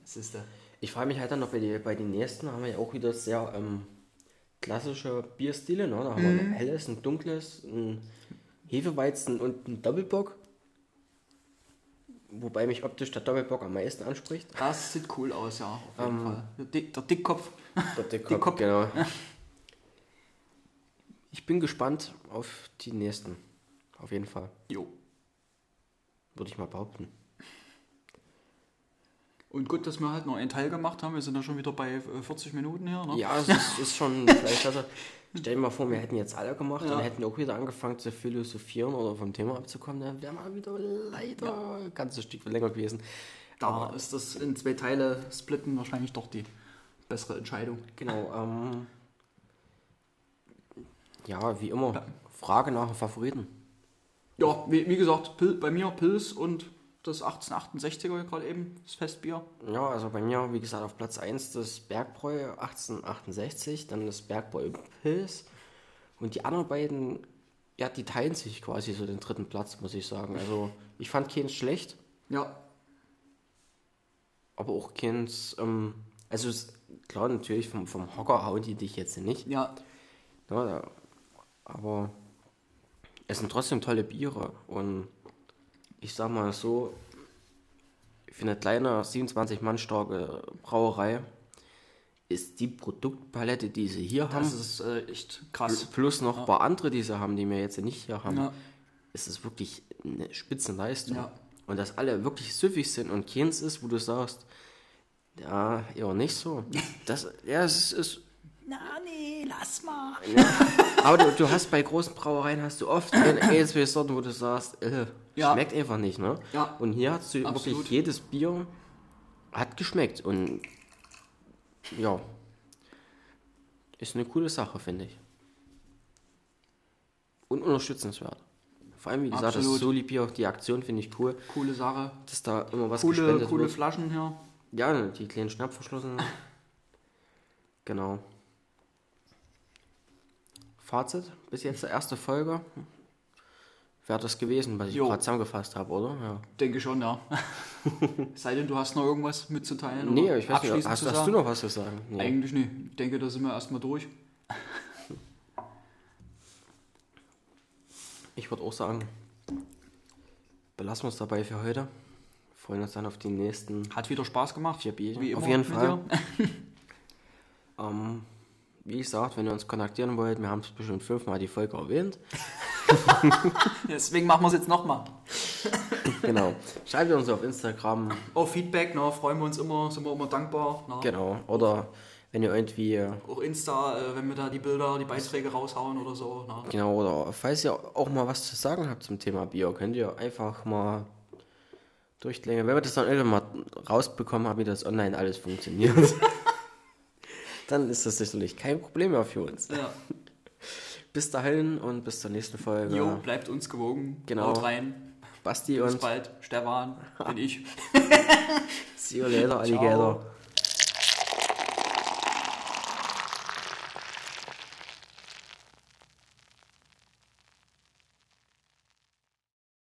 Speaker 2: Das ist der.
Speaker 1: Ich frage mich halt dann noch bei, die, bei den nächsten haben wir ja auch wieder sehr ähm, klassische Bierstile. Ne? Da haben wir ein helles, ein dunkles, ein Hefeweizen und ein Doppelbock. Wobei mich optisch der Doppelbock am meisten anspricht.
Speaker 2: Das sieht cool aus, ja, auf jeden
Speaker 1: Ähm,
Speaker 2: Fall. Der, Dick, der Dickkopf.
Speaker 1: Der Dickkopf,
Speaker 2: Dickkopf.
Speaker 1: genau. Ich bin gespannt auf die nächsten. Auf jeden Fall.
Speaker 2: Jo.
Speaker 1: Würde ich mal behaupten.
Speaker 2: Und gut, dass wir halt noch einen Teil gemacht haben. Wir sind ja schon wieder bei äh, 40 Minuten hier. Ne?
Speaker 1: Ja, es ist, ist schon vielleicht. Also, stell dir mal vor, wir hätten jetzt alle gemacht
Speaker 2: Ja.
Speaker 1: und hätten auch wieder angefangen zu philosophieren oder vom Thema abzukommen, dann wären wir wieder leider ein ganzes Stück länger gewesen.
Speaker 2: Da ist das in zwei Teile splitten wahrscheinlich doch die bessere Entscheidung.
Speaker 1: Genau, ähm, ja, wie immer, Frage nach dem Favoriten.
Speaker 2: Ja, wie, wie gesagt, bei mir Pilz und das 1868er gerade eben, das Festbier.
Speaker 1: Ja, also bei mir, wie gesagt, auf Platz 1 das Bergbräu 1868, dann das Bergbräu Pilz. Und die anderen beiden, ja, die teilen sich quasi so den dritten Platz, muss ich sagen. Also ich fand keins schlecht,
Speaker 2: Ja,
Speaker 1: aber auch keins, ähm, also es, klar, natürlich vom, vom Hocker hauen die dich jetzt nicht,
Speaker 2: ja,
Speaker 1: ja, aber es sind trotzdem tolle Biere. Und ich sag mal so, für eine kleine 27 Mann starke Brauerei ist die Produktpalette, die sie hier haben,
Speaker 2: das ist äh, echt krass.
Speaker 1: plus noch ein paar andere, die sie haben, die wir jetzt nicht hier haben,
Speaker 2: Ja.
Speaker 1: ist es wirklich eine Spitzenleistung.
Speaker 2: Ja.
Speaker 1: Und dass alle wirklich süffig sind und keins ist, wo du sagst, ja, eher nicht so. Das, ja, es ist, ist
Speaker 2: Na, nee, lass mal.
Speaker 1: aber du, du hast bei großen Brauereien hast du oft zwei Sorten, wo du sagst, äh,
Speaker 2: Ja.
Speaker 1: schmeckt einfach nicht, ne?
Speaker 2: Ja.
Speaker 1: Und hier hast du
Speaker 2: Absolut.
Speaker 1: wirklich jedes Bier hat geschmeckt und ja, ist eine coole Sache, finde ich. Und unterstützenswert. Vor allem, wie gesagt,
Speaker 2: Absolut.
Speaker 1: das Soli-Bier, die Aktion finde ich cool,
Speaker 2: Coole Sache.
Speaker 1: dass da immer was
Speaker 2: Coole,
Speaker 1: gespendet
Speaker 2: coole
Speaker 1: wird.
Speaker 2: Flaschen hier.
Speaker 1: Ja, die kleinen Schnappverschlossenen. genau. Fazit, bis jetzt die erste Folge. Wäre das gewesen, was ich gerade zusammengefasst habe, oder? Ja.
Speaker 2: Denke schon, ja. Sei denn, du hast noch irgendwas mitzuteilen?
Speaker 1: Nee,
Speaker 2: oder
Speaker 1: ich weiß nicht, hast, hast du noch was zu sagen? Nee.
Speaker 2: Eigentlich nicht. Ich denke, da sind wir erstmal durch.
Speaker 1: Ich würde auch sagen, belassen wir es dabei für heute. Freuen uns dann auf die nächsten
Speaker 2: Hat wieder Spaß gemacht.
Speaker 1: vier Bier.
Speaker 2: Wie
Speaker 1: auf
Speaker 2: immer
Speaker 1: jeden
Speaker 2: mit
Speaker 1: Fall. Ähm, wie gesagt, wenn ihr uns kontaktieren wollt, wir haben es bestimmt fünfmal die Folge erwähnt.
Speaker 2: Deswegen machen wir es jetzt nochmal.
Speaker 1: Genau. Schreibt uns auf Instagram.
Speaker 2: Auch Feedback, na, freuen wir uns immer, sind wir immer dankbar. Na.
Speaker 1: Genau. Oder wenn ihr irgendwie
Speaker 2: Auch Insta, äh, wenn wir da die Bilder, die Beiträge raushauen oder so. Na.
Speaker 1: Genau, oder falls ihr auch mal was zu sagen habt zum Thema Bier, könnt ihr einfach mal durchklingeln. Wenn wir das dann irgendwann mal rausbekommen haben, wie das online alles funktioniert, dann ist das sicherlich kein Problem mehr für uns.
Speaker 2: Ja.
Speaker 1: Bis dahin und bis zur nächsten Folge.
Speaker 2: Jo, bleibt uns gewogen.
Speaker 1: Genau.
Speaker 2: Haut rein.
Speaker 1: Basti
Speaker 2: Bis
Speaker 1: und
Speaker 2: bald. Stefan bin ich.
Speaker 1: see you later, Alligator.
Speaker 2: Ciao.